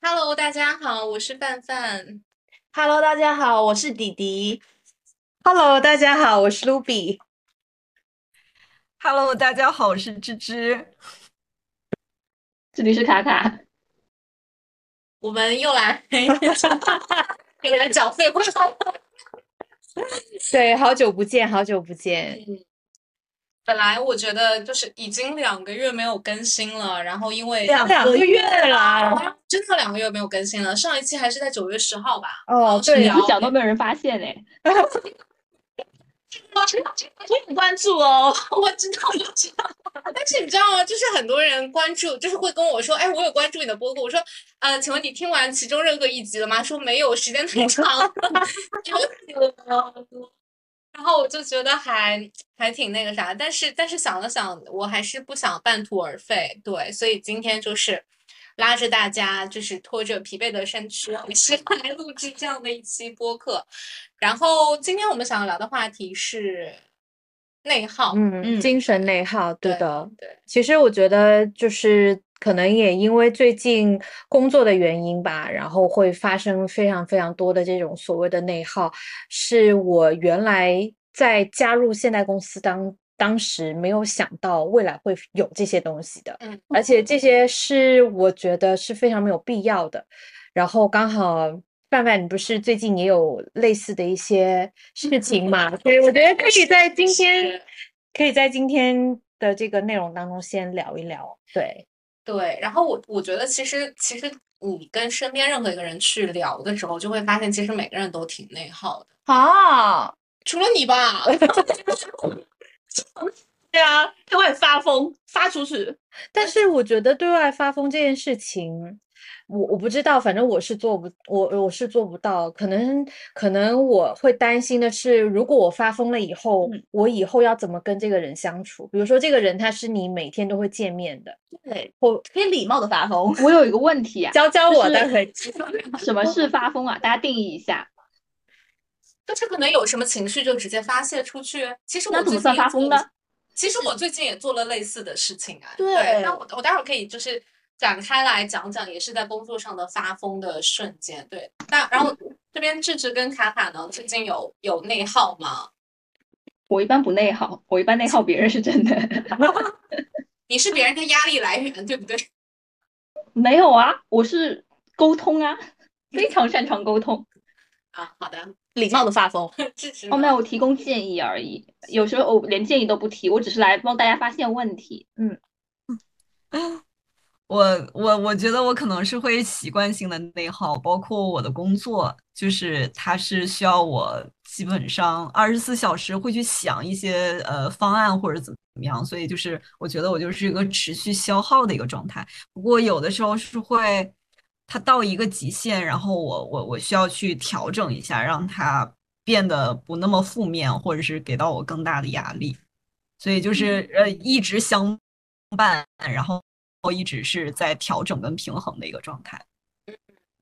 Hello，大家好，我是范范。Hello，大家好，我是迪迪。Hello，大家好，我是 Ruby。Hello，大家好，我是芝芝。这里是卡卡。我们又来 又来讲废话。对，好久不见，好久不见。嗯，本来我觉得就是已经两个月没有更新了，然后因为两个月啦，真的两个月没有更新了。上一期还是在九月十号吧？哦，对，你不讲都没有人发现哎。不关注哦，我知道，我知道。但是你知道吗？就是很多人关注，就是会跟我说：“哎，我有关注你的播客。”我说：“呃，请问你听完其中任何一集了吗？”说没有，时间太长了。然后我就觉得还还挺那个啥，但是但是想了想，我还是不想半途而废，对，所以今天就是拉着大家，就是拖着疲惫的身躯，还是来录制这样的一期播客。然后今天我们想要聊的话题是内耗，嗯，精神内耗，对的，对。其实我觉得就是可能也因为最近工作的原因吧，然后会发生非常非常多的这种所谓的内耗，是我原来在加入现代公司当当时没有想到未来会有这些东西的，嗯，而且这些是我觉得是非常没有必要的，然后刚好。范范，你不是最近也有类似的一些事情嘛？所以我觉得可以在今天，可以在今天的这个内容当中先聊一聊。对对，然后我我觉得其实其实你跟身边任何一个人去聊的时候，就会发现其实每个人都挺内耗的啊，除了你吧。对啊，对外发疯发出去，但是我觉得对外发疯这件事情。我我不知道，反正我是做不，我我是做不到。可能可能我会担心的是，如果我发疯了以后，嗯、我以后要怎么跟这个人相处？比如说，这个人他是你每天都会见面的，对，我可以礼貌的发疯。我有一个问题啊，教教我，待 会什么是发疯啊？大家定义一下。就是可能有什么情绪就直接发泄出去。其实我那怎么算发疯呢？其实我最近也做了类似的事情啊。对，对那我我待会儿可以就是。展开来讲讲，也是在工作上的发疯的瞬间。对，那然后这边智智跟卡卡呢，最近有有内耗吗？我一般不内耗，我一般内耗别人是真的。你是别人的压力来源，对不对？没有啊，我是沟通啊，非常擅长沟通 啊。好的，礼貌的发疯。智智哦，没有，我提供建议而已。有时候我连建议都不提，我只是来帮大家发现问题。嗯。我我我觉得我可能是会习惯性的内耗，包括我的工作，就是它是需要我基本上二十四小时会去想一些呃方案或者怎么样，所以就是我觉得我就是一个持续消耗的一个状态。不过有的时候是会它到一个极限，然后我我我需要去调整一下，让它变得不那么负面，或者是给到我更大的压力。所以就是呃一直相伴，然后。我一直是在调整跟平衡的一个状态，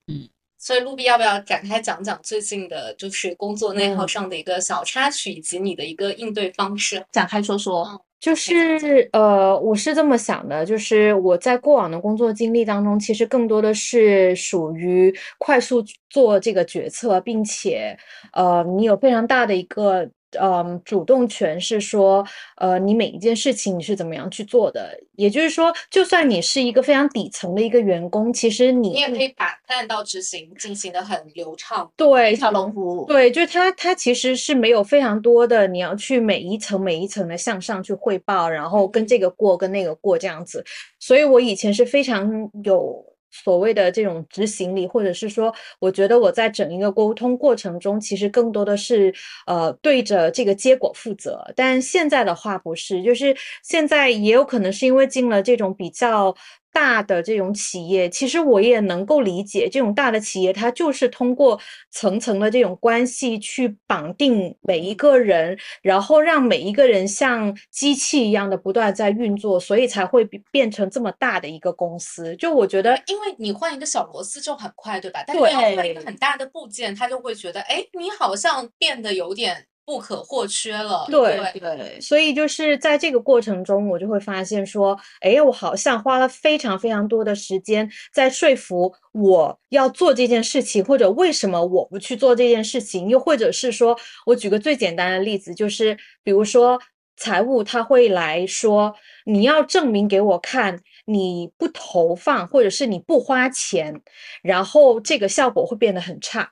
嗯，所以卢比要不要展开讲讲最近的，就是工作内耗上的一个小插曲，以及你的一个应对方式？展开说说。嗯、就是呃，我是这么想的，就是我在过往的工作经历当中，其实更多的是属于快速做这个决策，并且呃，你有非常大的一个。嗯，主动权是说，呃，你每一件事情你是怎么样去做的？也就是说，就算你是一个非常底层的一个员工，其实你你也可以把 plan 到执行进行的很流畅，对，一条龙服务。对，就是它它其实是没有非常多的，你要去每一层每一层的向上去汇报，然后跟这个过跟那个过这样子。所以我以前是非常有。所谓的这种执行力，或者是说，我觉得我在整一个沟通过程中，其实更多的是呃对着这个结果负责。但现在的话不是，就是现在也有可能是因为进了这种比较大的这种企业，其实我也能够理解，这种大的企业它就是通过层层的这种关系去绑定每一个人，然后让每一个人像机器一样的不断在运作，所以才会变成这么大的一个公司。就我觉得，因为你换一个小螺丝就很快，对吧？但是要换一个很大的部件，他就会觉得，哎，你好像变得有点不可或缺了。对对对，所以就是在这个过程中，我就会发现说，哎，我好像花了非常非常多的时间在说服我要做这件事情，或者为什么我不去做这件事情，又或者是说，我举个最简单的例子，就是比如说财务他会来说，你要证明给我看你不投放，或者是你不花钱，然后这个效果会变得很差。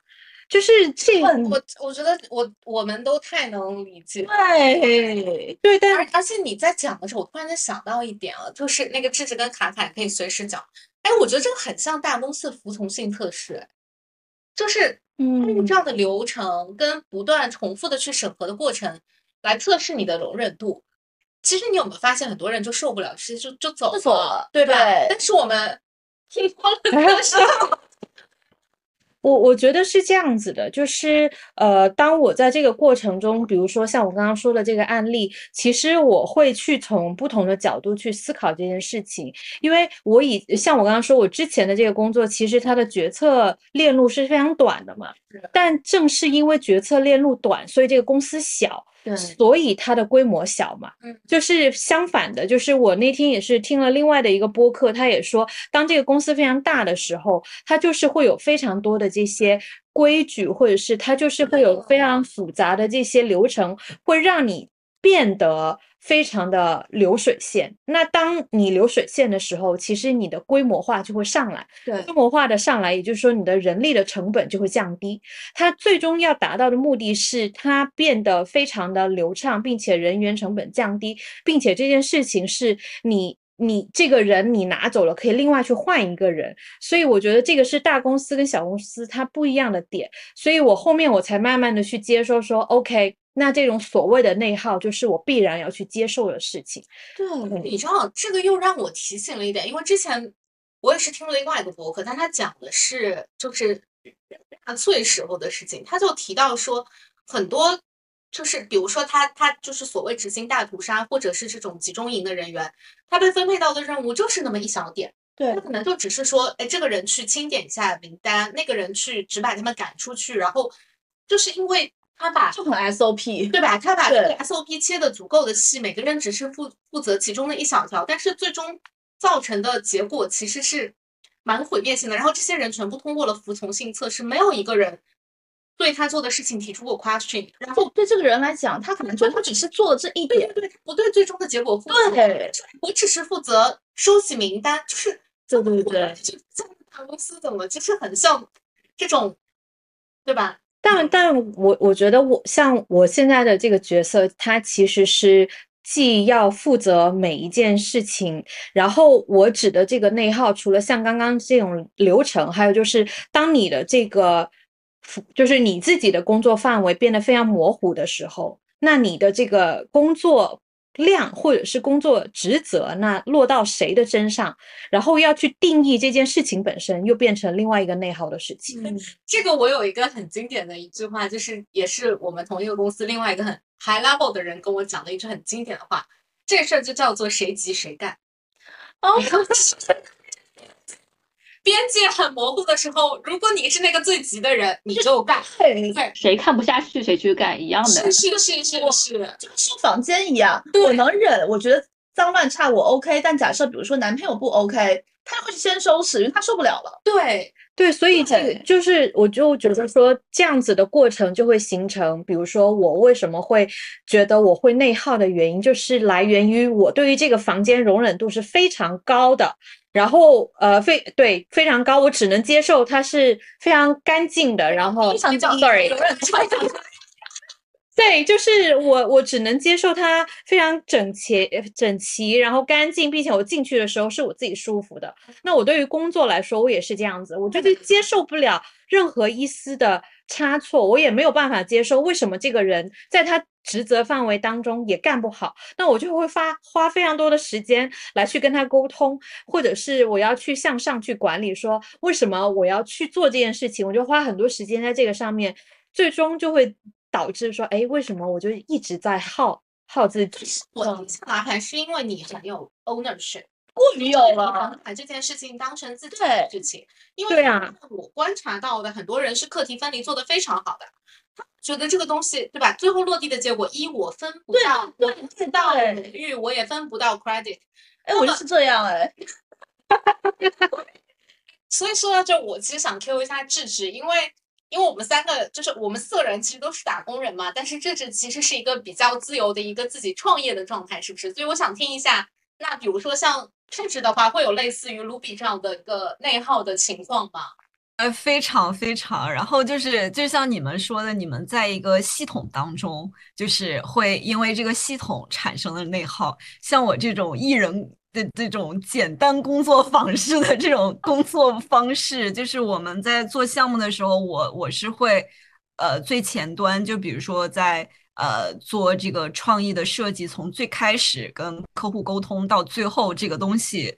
就是这我我觉得我我们都太能理解。对，对，但而而且你在讲的时候，我突然间想到一点啊，就是那个智智跟卡卡可以随时讲。哎，我觉得这个很像大公司的服从性测试，哎就是用嗯这样的流程跟不断重复的去审核的过程来测试你的容忍度。其实你有没有发现，很多人就受不了，直接就就走了对吧？对但是我们听多了这个事，我我觉得是这样子的，就是呃，当我在这个过程中，比如说像我刚刚说的这个案例，其实我会去从不同的角度去思考这件事情，因为我以像我刚刚说，我之前的这个工作，其实它的决策链路是非常短的嘛，但正是因为决策链路短，所以这个公司小，对，所以它的规模小嘛。嗯，就是相反的，就是我那天也是听了另外的一个播客，他也说，当这个公司非常大的时候，它就是会有非常多的这些规矩，或者是它就是会有非常复杂的这些流程，会让你变得非常的流水线。那当你流水线的时候，其实你的规模化就会上来。对规模化的上来，也就是说你的人力的成本就会降低。它最终要达到的目的是它变得非常的流畅，并且人员成本降低，并且这件事情是你。你这个人你拿走了，可以另外去换一个人，所以我觉得这个是大公司跟小公司它不一样的点，所以我后面我才慢慢的去接受说，OK，那这种所谓的内耗就是我必然要去接受的事情。对，你知道这个又让我提醒了一点，因为之前我也是听了另外一个博客，但他讲的是就是纳粹时候的事情，他就提到说很多就是比如说他他就是所谓执行大屠杀或者是这种集中营的人员，他被分配到的任务就是那么一小点，对他可能就只是说，哎，这个人去清点一下名单，那个人去只把他们赶出去，然后就是因为他把就很 SOP，对吧？他把这个 SOP 切的足够的细，每个人只是负负责其中的一小条，但是最终造成的结果其实是蛮毁灭性的。然后这些人全部通过了服从性测试，没有一个人对他做的事情提出过 question，然后对这个人来讲，他可能觉得他只是做了这一点，对对对，不对最终的结果负责，对我只是负责收集名单，就是对对对，就这样的大公司怎么就是很像这种，对吧？但但我我觉得我像我现在的这个角色，他其实是既要负责每一件事情，然后我指的这个内耗，除了像刚刚这种流程，还有就是当你的这个，就是你自己的工作范围变得非常模糊的时候，那你的这个工作量或者是工作职责，那落到谁的身上，然后要去定义这件事情本身，又变成另外一个内耗的事情。嗯这个我有一个很经典的一句话，就是也是我们同一个公司另外一个很 high level 的人跟我讲的一句很经典的话，这事儿就叫做谁急谁干。哦，边界很模糊的时候，如果你是那个最急的人，你就干。对，谁看不下去谁去干一样的。是。是是是是，就跟收房间一样，我能忍，我觉得脏乱差我 OK，但假设比如说男朋友不 OK，他会先收拾，因为他受不了了。对，对，所以这就是，我就觉得说这样子的过程就会形成，比如说我为什么会觉得我会内耗的原因，就是来源于我对于这个房间容忍度是非常高的，然后呃非对非常高，我只能接受它是非常干净的，然后非常脏 sorry，对，就是我，我只能接受它非常整齐、呃整齐，然后干净，并且我进去的时候是我自己舒服的。那我对于工作来说，我也是这样子，我觉得接受不了任何一丝的差错，我也没有办法接受为什么这个人在他职责范围当中也干不好，那我就会花花非常多的时间来去跟他沟通，或者是我要去向上去管理，说为什么我要去做这件事情，我就花很多时间在这个上面，最终就会导致说，哎，为什么我就一直在耗耗自己？我停下来还是因为你很有 ownership，过于有你了很，把这件事情当成自己的事情。因为对啊我观察到的很多人是课题分离做得非常好的，觉得这个东西对吧？最后落地的结果，一我分不对到，对我分不到对荣誉，我也分不到 credit。哎，我就是这样哎。所以说到这，我其实想 Q 一下智智，因为因为我们三个就是我们四个人其实都是打工人嘛，但是智智其实是一个比较自由的一个自己创业的状态，是不是？所以我想听一下，那比如说像智智的话，会有类似于 Ruby 这样的一个内耗的情况吗？呃，非常非常，然后就是就像你们说的，你们在一个系统当中，就是会因为这个系统产生的内耗。像我这种艺人的这种简单工作方式的这种工作方式，就是我们在做项目的时候，我我是会，呃，最前端，就比如说在呃做这个创意的设计，从最开始跟客户沟通到最后这个东西。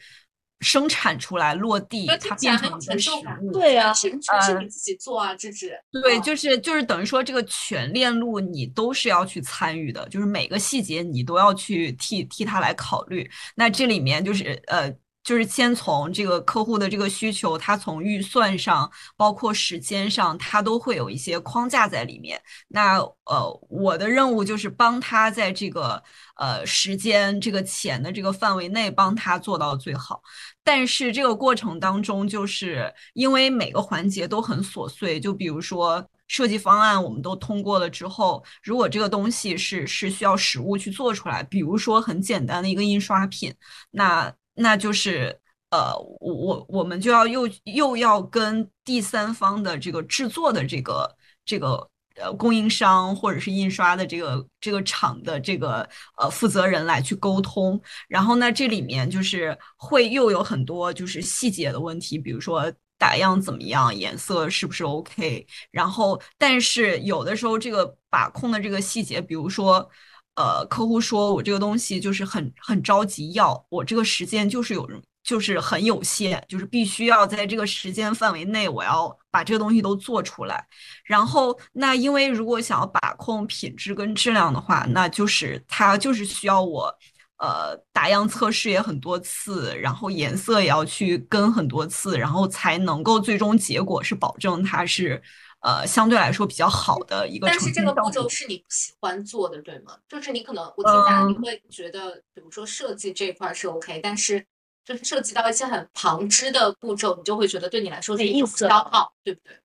生产出来落地，它变成一个实物。对啊，全全是你自己做啊，这是。对，就是就是等于说这个全链路你都是要去参与的，就是每个细节你都要去替替他来考虑。那这里面就是呃。就是先从这个客户的这个需求，他从预算上，包括时间上，他都会有一些框架在里面。那呃，我的任务就是帮他在这个呃时间、这个钱的这个范围内，帮他做到最好。但是这个过程当中，就是因为每个环节都很琐碎，就比如说设计方案，我们都通过了之后，如果这个东西是是需要实物去做出来，比如说很简单的一个印刷品，那。那就是呃，我我我们就要又又要跟第三方的这个制作的这个这个呃供应商或者是印刷的这个这个厂的这个呃负责人来去沟通，然后呢，这里面就是会又有很多就是细节的问题，比如说打样怎么样，颜色是不是 OK，然后但是有的时候这个把控的这个细节，比如说。呃，客户说我这个东西就是很很着急要，我这个时间就是有，就是很有限，就是必须要在这个时间范围内，我要把这个东西都做出来。然后，那因为如果想要把控品质跟质量的话，那就是它就是需要我，呃，打样测试也很多次，然后颜色也要去跟很多次，然后才能够最终结果是保证它是。呃，相对来说比较好的一个，但是这个步骤是你不喜欢做的，对吗？就是你可能我听下来你会觉得，比如说设计这一块是 OK，但是就是涉及到一些很旁支的步骤，你就会觉得对你来说是一种消耗，对不对？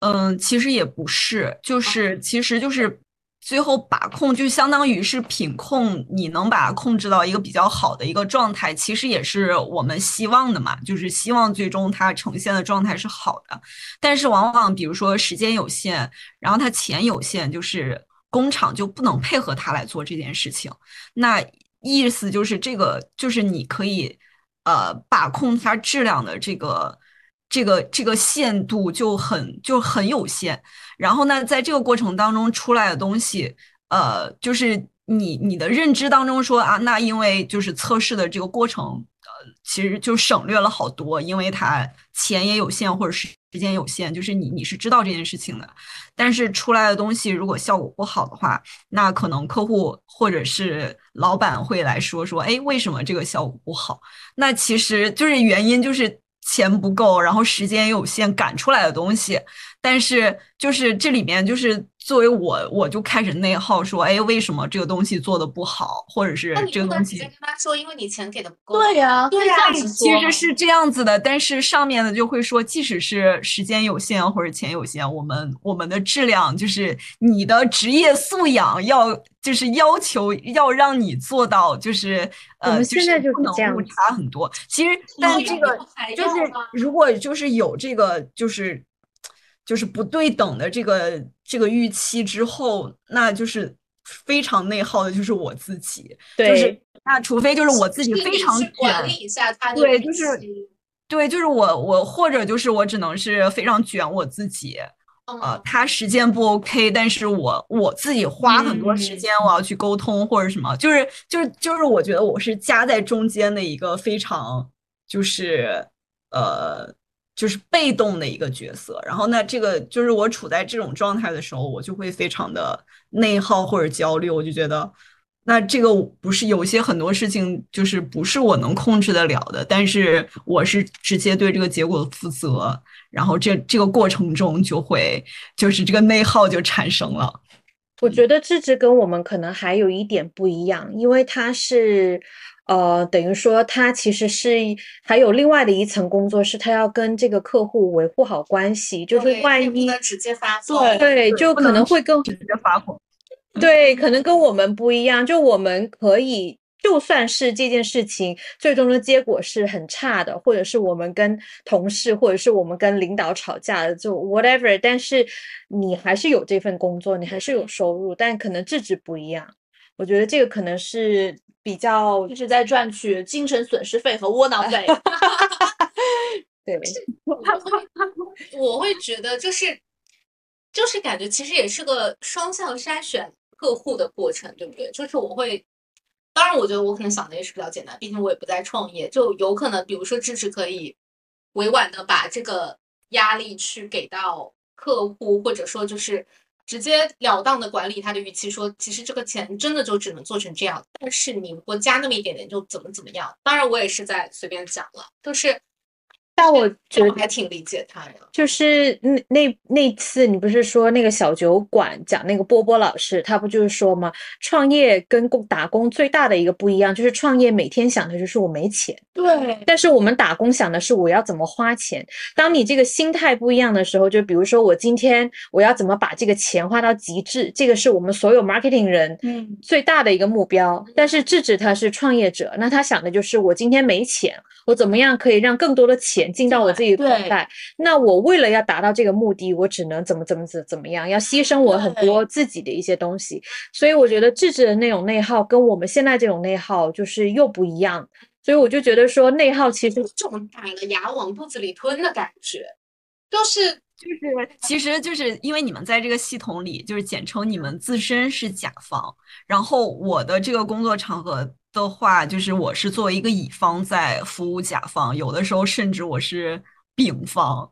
嗯，其实也不是，就是其实就是。最后把控就相当于是品控，你能把它控制到一个比较好的一个状态，其实也是我们希望的嘛，就是希望最终它呈现的状态是好的。但是往往比如说时间有限，然后它钱有限，就是工厂就不能配合它来做这件事情。那意思就是这个就是你可以呃把控它质量的这个。这个这个限度就很就很有限，然后呢，在这个过程当中出来的东西，呃，就是你你的认知当中说啊，那因为就是测试的这个过程，呃，其实就省略了好多，因为它钱也有限或者是时间有限，就是你你是知道这件事情的，但是出来的东西如果效果不好的话，那可能客户或者是老板会来说说，哎，为什么这个效果不好？那其实就是原因就是。钱不够，然后时间有限，赶出来的东西，但是就是这里面就是作为我，我就开始内耗，说，哎，为什么这个东西做的不好，或者是这个东西？直接跟他说，因为你钱给的不够。对呀，对呀，其实是这样子的，但是上面的就会说，即使是时间有限或者钱有限，我们我们的质量就是你的职业素养要。就是要求要让你做到，就是呃，就是不能误差很多。其实，但这个就是如果就是有这个就是就是不对等的这个这个预期之后，那就是非常内耗的，就是我自己。对，就是那除非就是我自己非常管理一下他的对，就是对，就是我我或者就是我只能是非常卷我自己。呃，他时间不 OK，但是我我自己花很多时间，我要去沟通或者什么，就是就是就是，我觉得我是夹在中间的一个非常就是呃就是被动的一个角色。然后那，这个就是我处在这种状态的时候，我就会非常的内耗或者焦虑，我就觉得那这个不是有些很多事情就是不是我能控制得了的，但是我是直接对这个结果负责，然后这这个过程中就会就是这个内耗就产生了。我觉得智智跟我们可能还有一点不一样，因为他是。呃，等于说他其实是还有另外的一层工作，是他要跟这个客户维护好关系，就是万一直接发作对，就可能会跟直接发火，对，可能跟我们不一样，就我们可以，就算是这件事情最终的结果是很差的，或者是我们跟同事，或者是我们跟领导吵架的，就 whatever，但是你还是有这份工作，你还是有收入，但可能质质不一样，我觉得这个可能是。比较就是在赚取精神损失费和窝囊费。对，我会 我会觉得就是就是感觉其实也是个双向筛选客户的过程，对不对？就是我会，当然我觉得我可能想的也是比较简单，毕竟我也不在创业，就有可能比如说支持可以委婉的把这个压力去给到客户，或者说就是。直截了当的管理他的预期，说其实这个钱真的就只能做成这样，但是你如果加那么一点点，就怎么怎么样。当然，我也是在随便讲了，就是。但我觉得还挺理解他的，就是那那那次你不是说那个小酒馆讲那个波波老师，他不就是说吗？创业跟工打工最大的一个不一样，就是创业每天想的就是我没钱，对，但是我们打工想的是我要怎么花钱。当你这个心态不一样的时候，就比如说我今天我要怎么把这个钱花到极致，这个是我们所有 marketing 人嗯最大的一个目标。但是智智他是创业者，那他想的就是我今天没钱。我怎么样可以让更多的钱进到我自己口袋？那我为了要达到这个目的，我只能怎么怎么怎怎么样，要牺牲我很多自己的一些东西。所以我觉得智智的那种内耗跟我们现在这种内耗就是又不一样。所以我就觉得说内耗其实这种打了牙往肚子里吞的感觉，就是就是，其实就是因为你们在这个系统里，就是简称你们自身是甲方，然后我的这个工作场合。的话，就是我是作为一个乙方在服务甲方，有的时候甚至我是丙方，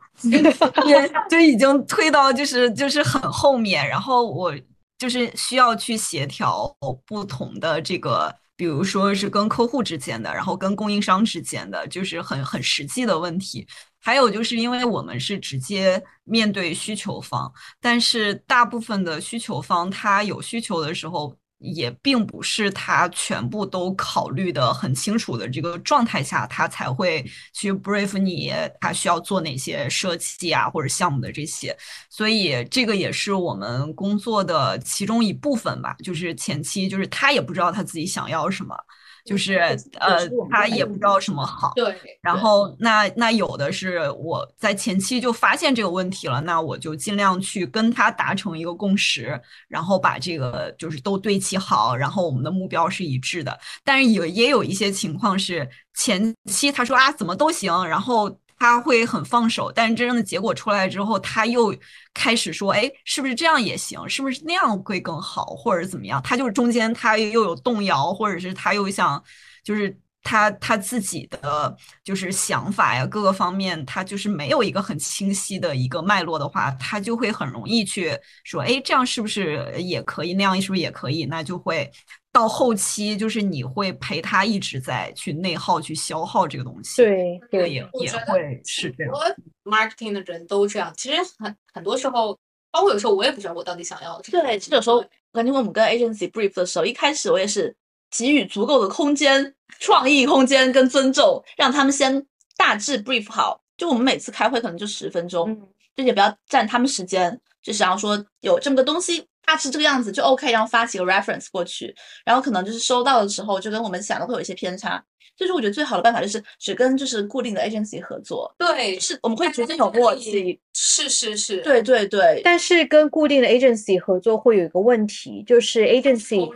也就已经推到就是就是很后面，然后我就是需要去协调不同的这个，比如说是跟客户之间的，然后跟供应商之间的，就是很很实际的问题。还有就是因为我们是直接面对需求方，但是大部分的需求方他有需求的时候。也并不是他全部都考虑的很清楚的这个状态下，他才会去 brief 你，他需要做哪些设计啊或者项目的这些，所以这个也是我们工作的其中一部分吧。就是前期，就是他也不知道他自己想要什么。就是呃，他也不知道什么好。对。然后那那有的是我在前期就发现这个问题了，那我就尽量去跟他达成一个共识，然后把这个就是都对齐好，然后我们的目标是一致的。但是也也有一些情况是前期他说啊怎么都行，然后。他会很放手，但是真正的结果出来之后，他又开始说：“哎，是不是这样也行？是不是那样会更好，或者怎么样？”他就是中间他又有动摇，或者是他又想，就是他他自己的就是想法呀，各个方面他就是没有一个很清晰的一个脉络的话，他就会很容易去说：“哎，这样是不是也可以？那样是不是也可以？”那就会。到后期，就是你会陪他一直在去内耗、去消耗这个东西。对，这个也也会是这样。很多 marketing 的人都这样。其实很很多时候，包括有时候我也不知道我到底想要。对，其实有时候我感觉我们跟 agency brief 的时候，一开始我也是给予足够的空间、创意空间跟尊重，让他们先大致 brief 好。就我们每次开会可能就十分钟，就也不要占他们时间，就想要说有这么个东西。大致这个样子就 OK，然后发几个 reference 过去，然后可能就是收到的时候就跟我们想的会有一些偏差。就是我觉得最好的办法就是只跟就是固定的 agency 合作，对，是我们会逐渐有默契。是是是，对对对。但是跟固定的 agency 合作会有一个问题，就是 agency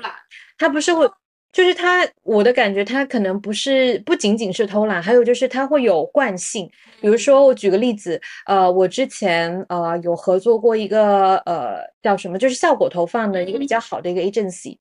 它不是会。就是他，我的感觉，他可能不是不仅仅是偷懒，还有就是他会有惯性。比如说，我举个例子，呃，我之前呃有合作过一个呃叫什么，就是效果投放的一个比较好的一个 agency。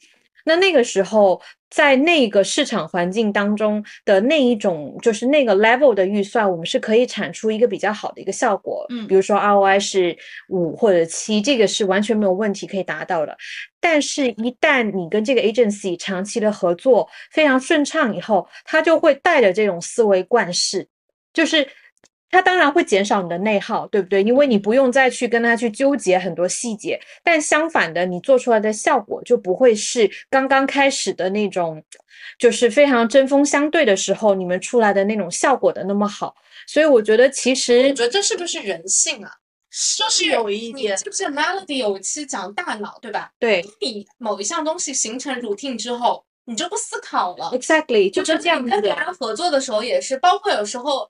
那那个时候，在那个市场环境当中的那一种，就是那个 level 的预算，我们是可以产出一个比较好的一个效果。嗯比如说 ROI 是五或者七，这个是完全没有问题可以达到的。但是，一旦你跟这个 agency 长期的合作非常顺畅以后，他就会带着这种思维惯式，就是它当然会减少你的内耗，对不对？因为你不用再去跟他去纠结很多细节，但相反的，你做出来的效果就不会是刚刚开始的那种，就是非常针锋相对的时候，你们出来的那种效果的那么好。所以我觉得其实我觉得这是不是人性啊？就是有一点你记不记得 Melody 有一期讲大脑，对吧？对你某一项东西形成 routine 之后，你就不思考了。，exactly 就就是这样子的跟别。人合作的时候也是，包括有时候，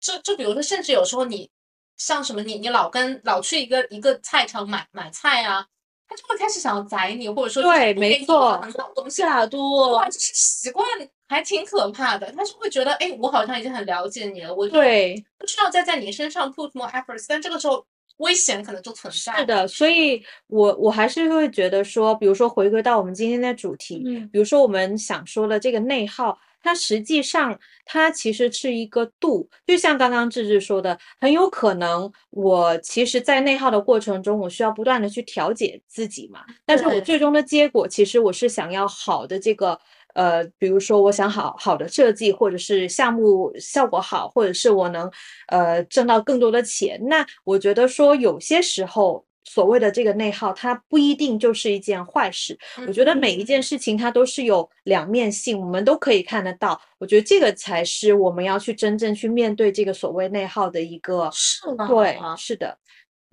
就就比如说，甚至有时候你像什么，你你老跟老去一个一个菜场买买菜啊，他就会开始想要宰你，或者说对没错东西，啊多哇，就是习惯还挺可怕的。他就会觉得，哎，我好像已经很了解你了，我对，不需要再在你身上 put more efforts，但这个时候危险可能就存在。是，的，所以我我还是会觉得说，比如说回归到我们今天的主题，嗯比如说我们想说的这个内耗，它实际上它其实是一个度，就像刚刚志志说的，很有可能我其实，在内耗的过程中，我需要不断的去调节自己嘛，但是我最终的结果，其实我是想要好的这个。呃，比如说我想好好的设计，或者是项目效果好，或者是我能呃挣到更多的钱，那我觉得说有些时候所谓的这个内耗，它不一定就是一件坏事。我觉得每一件事情它都是有两面性，我们都可以看得到。我觉得这个才是我们要去真正去面对这个所谓内耗的一个。是吗？对，是的，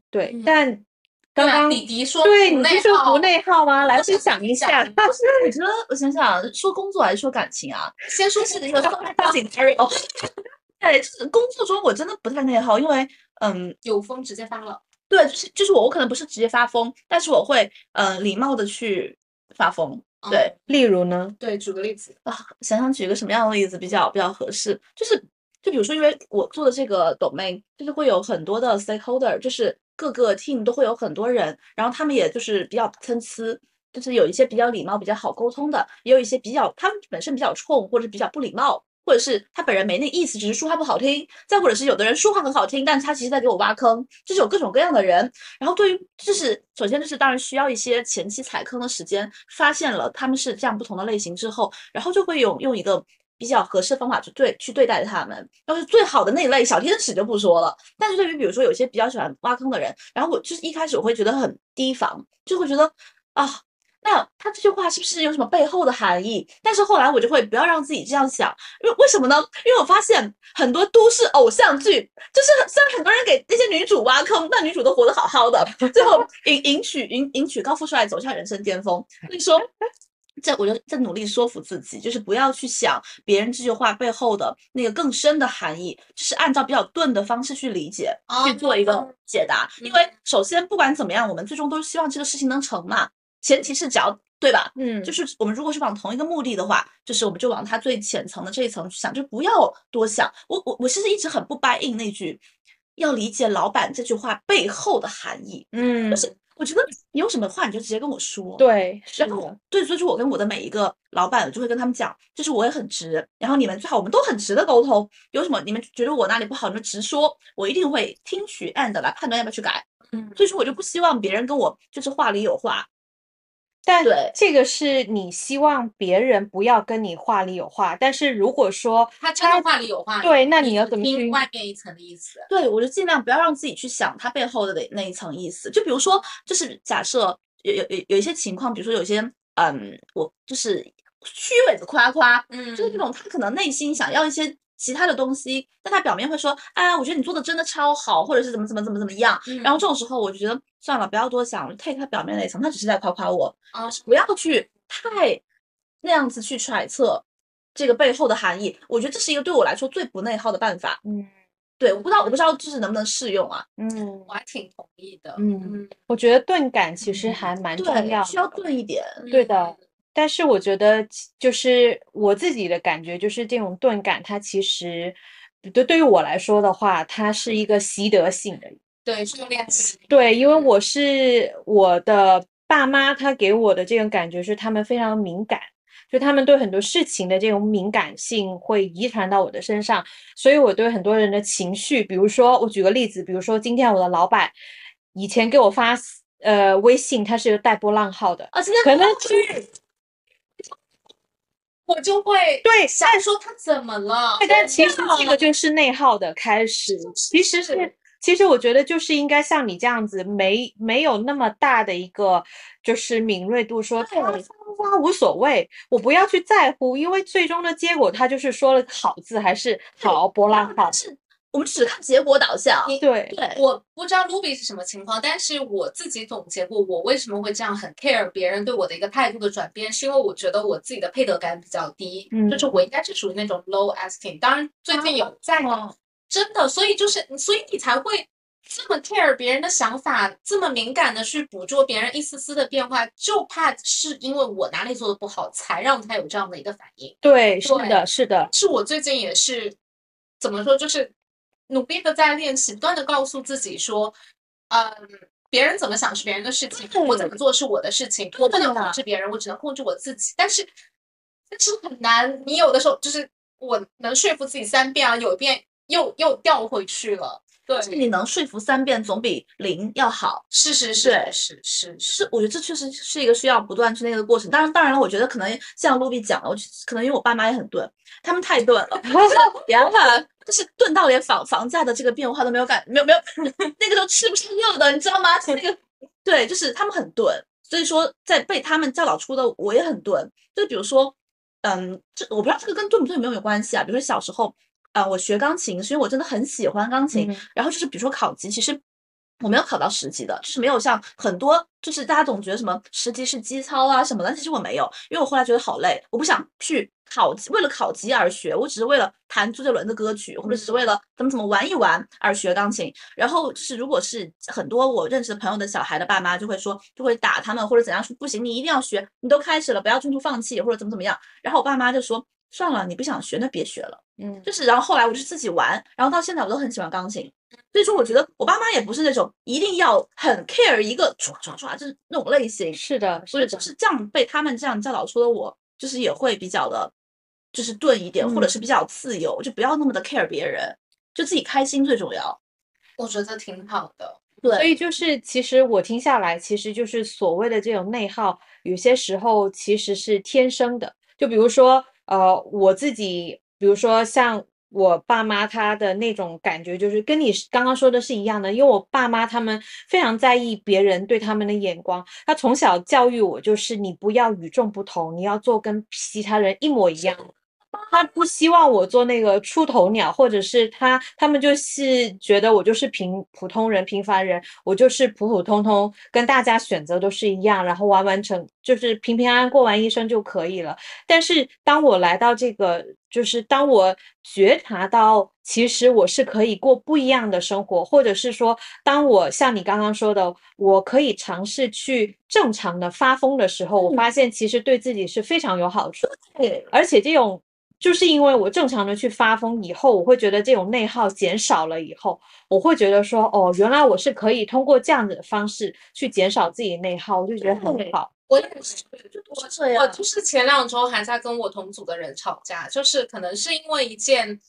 对。嗯但刚刚李迪说对你是说不内耗吗？来分享一下。不是，我觉得我想想，说工作还是说感情啊？先说是一个大紧 Terry 哦，对，就是工作中我真的不太内耗，因为嗯，有风直接发了。对，就是就是我，我可能不是直接发疯，但是我会呃礼貌的去发疯。对嗯例如呢？对，举个例子，啊，想想举一个什么样的例子比较比较合适，就是就比如说，因为我做的这个 domain，就是会有很多的 stakeholder，就是各个 team 都会有很多人，然后他们也就是比较参差，就是有一些比较礼貌、比较好沟通的，也有一些比较他们本身比较冲或者比较不礼貌。或者是他本人没那意思，只是说话不好听；再或者是有的人说话很好听，但是他其实在给我挖坑，就是有各种各样的人。然后对于就是首先就是当然需要一些前期踩坑的时间，发现了他们是这样不同的类型之后，然后就会用用一个比较合适的方法去对去对待他们。要是最好的那一类小天使就不说了，但是对于比如说有些比较喜欢挖坑的人，然后我就是一开始我会觉得很提防，就会觉得啊。那他这句话是不是有什么背后的含义？但是后来我就会不要让自己这样想，因为为什么呢？因为我发现很多都市偶像剧，就是虽然很多人给那些女主挖坑，但女主都活得好好的，最后迎迎娶迎迎娶高富帅走向人生巅峰。所以说，在我就在努力说服自己，就是不要去想别人这句话背后的那个更深的含义，就是按照比较钝的方式去理解，去做一个解答。因为首先不管怎么样，我们最终都是希望这个事情能成嘛，前提是只要对吧？嗯，就是我们如果是往同一个目的的话，就是我们就往它最浅层的这一层去想，就不要多想。我我我其实一直很不 buy in 那句要理解老板这句话背后的含义，嗯就，是我觉得你有什么话你就直接跟我说。。对，是然后的，对，所以说我跟我的每一个老板，我就会跟他们讲，就是我也很直，然后你们最好我们都很直的沟通，有什么你们觉得我哪里不好，你们直说，我一定会听取 and 来判断要不要去改。嗯所以说我就不希望别人跟我就是话里有话，但对这个是你希望别人不要跟你话里有话，但是如果说他真的话里有话，对，那你要怎么听去？外面一层的意思？对，我就尽量不要让自己去想他背后的那那一层意思。就比如说，就是假设有有有有一些情况，比如说有些嗯，我就是虚伪的夸夸，嗯就是这种他可能内心想要一些其他的东西，但他表面会说，哎呀，我觉得你做的真的超好，或者是怎么怎么怎么怎么样。嗯然后这种时候，我就觉得算了，不要多想，我就 take 他表面那一层，他只是在夸夸我，啊，不要去太那样子去揣测这个背后的含义。我觉得这是一个对我来说最不内耗的办法。嗯对，我不知道，我不知道就是能不能适用啊？嗯我还挺同意的。嗯，我觉得钝感其实还蛮重要对，需要。钝一点。对的，但是我觉得就是我自己的感觉，就是这种钝感，它其实对对于我来说的话，它是一个习得性的。对，是个练习。对，因为我是我的爸妈他给我的这种感觉是他们非常敏感，就他们对很多事情的这种敏感性会遗传到我的身上，所以我对很多人的情绪，比如说我举个例子，比如说今天我的老板以前给我发呃微信，他是带波浪号的，啊，可能是我就会对想说他怎么了？对，但其实这个就是内耗的开始。其实是，其实我觉得就是应该像你这样子，没没有那么大的一个就是敏锐度，说他发不发无所谓，我不要去在乎，因为最终的结果他就是说了好字还是好波浪号。是我们只看结果导向。对对，我不知道 Ruby 是什么情况，但是我自己总结过，我为什么会这样很 care 别人对我的一个态度的转变，是因为我觉得我自己的配得感比较低，嗯就是我应该是属于那种 low esteem。当然最近有在、哦真的，所以就是所以你才会这么 care 别人的想法，这么敏感的去捕捉别人一丝丝的变化，就怕是因为我哪里做的不好，才让他有这样的一个反应。对，是的，是的，是我最近也是怎么说，就是努力的在练习，不断的告诉自己说，嗯，别人怎么想是别人的事情，我怎么做是我的事情，我不能控制别人，我只能控制我自己。但是，但是很难，你有的时候就是我能说服自己三遍啊，有一遍又又掉回去了。对，是你能说服三遍总比零要好。是是是是是是，是，我觉得这确实是一个需要不断去那个的过程。当然，当然了，我觉得可能像露比讲的，我可能因为我爸妈也很钝，他们太钝了，然后就是钝到连房房价的这个变化都没有感，没有没有，那个都吃不上肉的，你知道吗？那个 对，就是他们很钝，所以说在被他们教导出的我也很钝。就比如说，嗯，这我不知道这个跟钝不钝有没有关系啊？比如说小时候，啊、我学钢琴是因为我真的很喜欢钢琴，嗯然后就是比如说考级，其实我没有考到十级的，就是没有像很多就是大家总觉得什么十级是基操啊什么的，其实我没有，因为我后来觉得好累，我不想去考级，为了考级而学，我只是为了弹周杰伦的歌曲，或者只是为了怎么怎么玩一玩而学钢琴。然后就是如果是很多我认识的朋友的小孩的爸妈就会说，就会打他们或者怎样说，不行，你一定要学，你都开始了，不要中途放弃或者怎么怎么样。然后我爸妈就说。算了，你不想学那别学了。嗯，就是，然后后来我就自己玩，然后到现在我都很喜欢钢琴。所以说，我觉得我爸妈也不是那种一定要很 care 一个唰唰唰就是那种类型。是的，所以是的，就是这样被他们这样教导出的我，就是也会比较的，就是钝一点，或者嗯是比较自由，就不要那么的 care 别人，就自己开心最重要。我觉得挺好的。对所，以就是，其实我听下来，其实就是所谓的这种内耗，有些时候其实是天生的。就比如说，呃，我自己，比如说像我爸妈他的那种感觉，就是跟你刚刚说的是一样的。因为我爸妈他们非常在意别人对他们的眼光，他从小教育我就是你不要与众不同，你要做跟其他人一模一样。他不希望我做那个出头鸟，或者是他他们就是觉得我就是平普通人、平凡人，我就是普普通通，跟大家选择都是一样，然后完完成就是平平安安过完一生就可以了。但是当我来到这个，就是当我觉察到，其实我是可以过不一样的生活，或者是说，当我像你刚刚说的，我可以尝试去正常的发疯的时候，我发现其实对自己是非常有好处的。对，而且这种就是因为我正常的去发疯以后，我会觉得这种内耗减少了以后，我会觉得说，哦，原来我是可以通过这样子的方式去减少自己的内耗，我就觉得很好。我也是，就是这样我就是前两周还在跟我同组的人吵架，就是可能是因为一件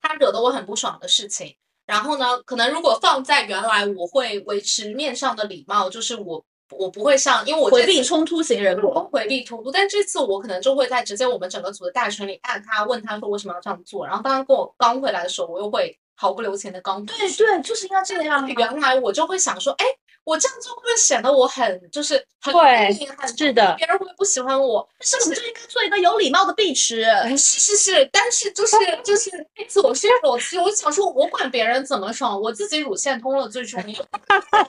他惹得我很不爽的事情。然后呢，可能如果放在原来，我会维持面上的礼貌，就是我我不会像，因为我回避冲突型人我格。回避冲突，但这次我可能就会在直接我们整个组的大群里按他，问他说为什么要这样做。然后当他跟我刚回来的时候，我又会毫不留情的刚对对，就是应该这样啊。原来我就会想说，哎，我这样做会不会显得我很就是很对是的别人会不会不喜欢我？但是我们就应该做一个有礼貌的碧池。是是是，但是就是 就是自我说服我自己，我想说，我管别人怎么爽，我自己乳腺通了最重要。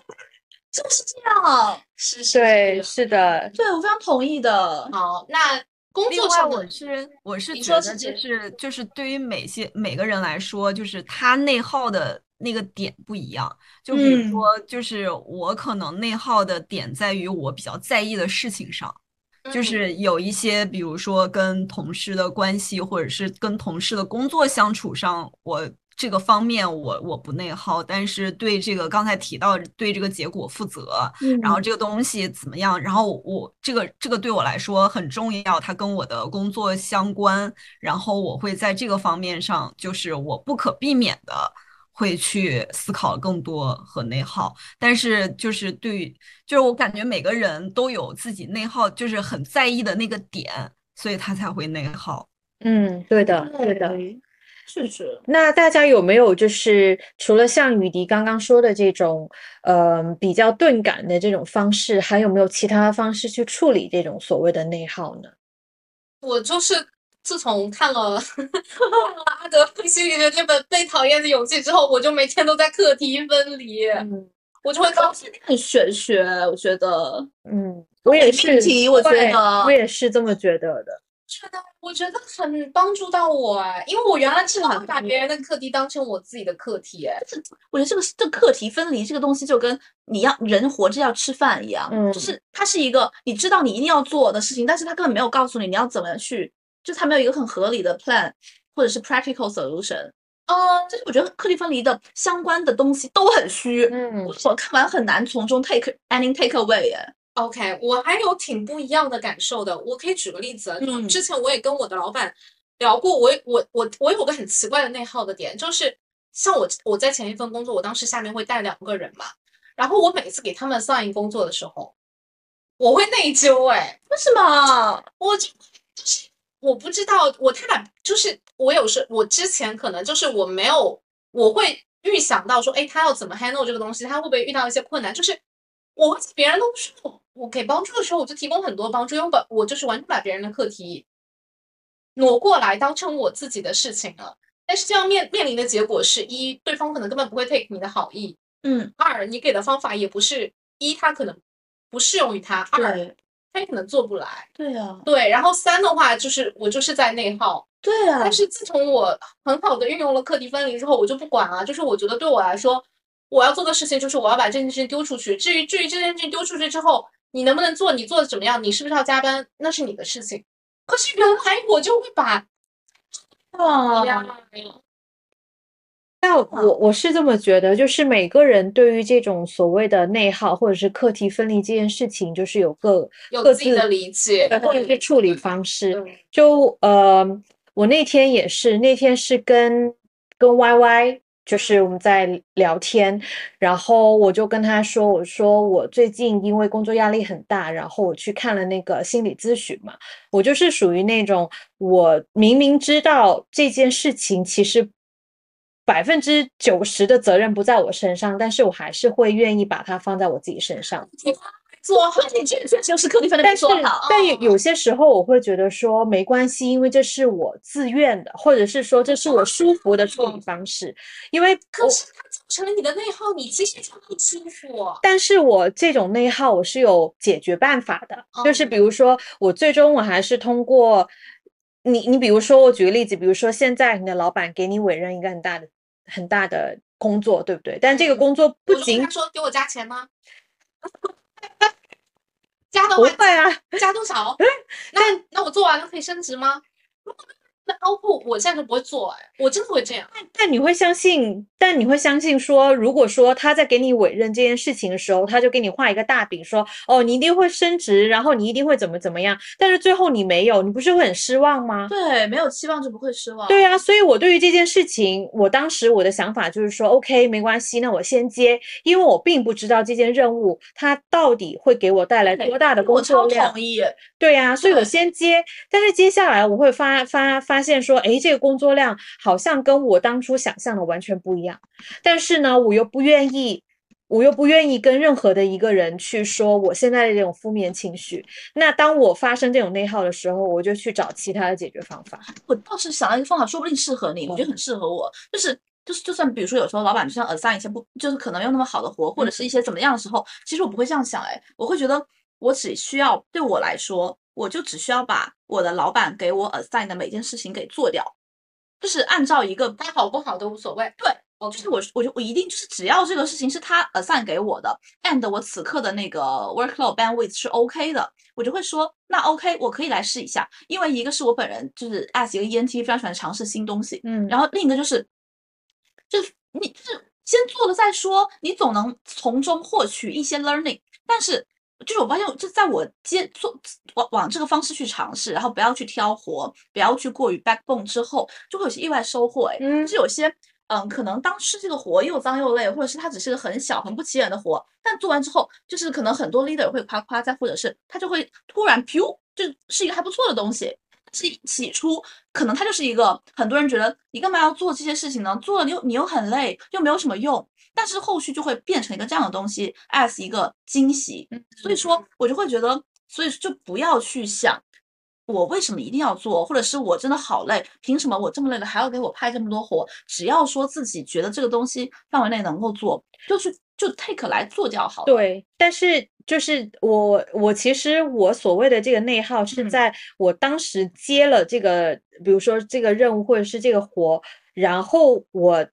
就是这样。是是对，是。是的，对，我非常同意的。好，那工，作上我是我是觉得就是就是对于每些每个人来说，就是他内耗的那个点不一样。就比如嗯说，就是我可能内耗的点在于我比较在意的事情上。就嗯是有一些，比如说跟同事的关系，或者是跟同事的工作相处上，我这个方面我我不内耗，但是对这个刚才提到对这个结果负责，然后这个东西怎么样，然后我这个这个对我来说很重要，它跟我的工作相关，然后我会在这个方面上，就是我不可避免的会去思考更多和内耗，但是就是对于就是我感觉每个人都有自己内耗，就是很在意的那个点，所以他才会内耗。嗯，对的，对的。是是，那大家有没有就是除了像雨迪刚刚说的这种，呃，比较钝感的这种方式，还有没有其他方式去处理这种所谓的内耗呢？我就是自从看了看了阿德勒心里的那本《被讨厌的勇气》之后，我就每天都在课题分离，嗯我就会告诉你，很玄学，我觉得。嗯，我也是，命题我觉得我也是这么觉得的。觉得我觉得很帮助到我哎，因为我原来是会把别人的课题当成我自己的课题哎，我觉得这个这个课题分离这个东西就跟你要人活着要吃饭一样，嗯就是它是一个你知道你一定要做的事情，但是它根本没有告诉你你要怎么去，就是它没有一个很合理的 plan 或者是 practical solution。嗯，就是我觉得课题分离的相关的东西都很虚，嗯我看完很难从中 take any take away 哎。OK，我还有挺不一样的感受的。我可以举个例子，嗯之前我也跟我的老板聊过，我我我我有个很奇怪的内耗的点，就是像我我在前一份工作，我当时下面会带两个人嘛，然后我每次给他们 assign 工作的时候，我会内疚哎，为什么？我就就是我不知道，我太懒就是我有时我之前可能就是我没有，我会预想到说，哎，他要怎么 handle 这个东西，他会不会遇到一些困难？就是我别人都说我给帮助的时候，我就提供很多帮助，因为我把我就是完全把别人的课题挪过来当成我自己的事情了。但是这样面面临的结果是一，对方可能根本不会 take 你的好意；嗯，二，你给的方法也不是一，他可能不适用于他；二，对他也可能做不来。对啊，对，然后三的话就是我就是在内耗，对啊但，是自从我很好的运用了课题分离之后，我就不管了。就是我觉得对我来说，我要做的事情就是我要把这件事情丢出去。至于至于这件事情丢出去之后，你能不能做，你做的怎么样，你是不是要加班，那是你的事情。可是原来我就会把啊，呀，那我我是这么觉得，就是每个人对于这种所谓的内耗或者是课题分离这件事情，就是有各各自有自己的理解，或者是处理方式。就呃，我那天也是，那天是跟跟 Y Y，就是我们在聊天，然后我就跟他说，我说我最近因为工作压力很大，然后我去看了那个心理咨询嘛，我就是属于那种我明明知道这件事情其实。百分之九十的责任不在我身上，但是我还是会愿意把它放在我自己身上。做好你这这就是课题分离没但是做好。但有有些时候我会觉得说没关系，因为这是我自愿的，或者是说这是我舒服的处理方式。因为我，可是它造成了你的内耗，你其实就不舒服。但是我这种内耗我是有解决办法的，就是比如说我最终我还是通过你，你比如说我举个例子，比如说现在你的老板给你委任一个很大的很大的工作，对不对？但这个工作不我就跟仅他说给我加钱吗？加的话不会啊，加多少？那那我做完了可以升职吗？那 OPPO 我现在就不会做，哎，我真的会这样。但你会相信，但你会相信说，如果说他在给你委任这件事情的时候，他就给你画一个大饼，说哦，你一定会升职，然后你一定会怎么怎么样，但是最后你没有，你不是会很失望吗？对，没有期望就不会失望。对啊，所以我对于这件事情，我当时我的想法就是说，OK，没关系，那我先接，因为我并不知道这件任务它到底会给我带来多大的工我超作量。同意。对呀、所以我先接，但是接下来我会发发发现说，哎，这个工作量好像跟我当初想象的完全不一样，但是呢，我又不愿意，我又不愿意跟任何的一个人去说我现在的这种负面情绪。那当我发生这种内耗的时候，我就去找其他的解决方法。我倒是想到一个方法，说不定适合你，我觉得很适合我。就是就是，就算比如说有时候老板就像 assign 一些不，就是可能没有那么好的活，或者是一些怎么样的时候，其实我不会这样想，哎，我会觉得我只需要对我来说，我就只需要把我的老板给我 assign 的每件事情给做掉，就是按照一个他好不好都无所谓。对，哦，就是我我就我一定就是只要这个事情是他 assign 给我的，and 我此刻的那个 workload bandwidth 是 OK 的，我就会说那 OK 我可以来试一下，因为一个是我本人就是 as 一个 ENT 非常喜欢尝试新东西，嗯然后另一个就是就是你就是先做了再说，你总能从中获取一些 learning。但是就是我发现，就在我接做往往这个方式去尝试，然后不要去挑活，不要去过于 backbone 之后，就会有些意外收获。哎，嗯就是有些嗯，可能当时这个活又脏又累，或者是它只是个很小很不起眼的活，但做完之后，就是可能很多 leader 会夸夸，再或者是他就会突然 p 就是一个还不错的东西。是起初可能它就是一个很多人觉得你干嘛要做这些事情呢？做了你又你又很累，又没有什么用。但是后续就会变成一个这样的东西，as 一个惊喜。所以说，我就会觉得，所以就不要去想我为什么一定要做，或者是我真的好累，凭什么我这么累了还要给我派这么多活？只要说自己觉得这个东西范围内能够做，就去就 take 来做就好了。对，但是就是我我其实我所谓的这个内耗是嗯在我当时接了这个，比如说这个任务或者是这个活，然后我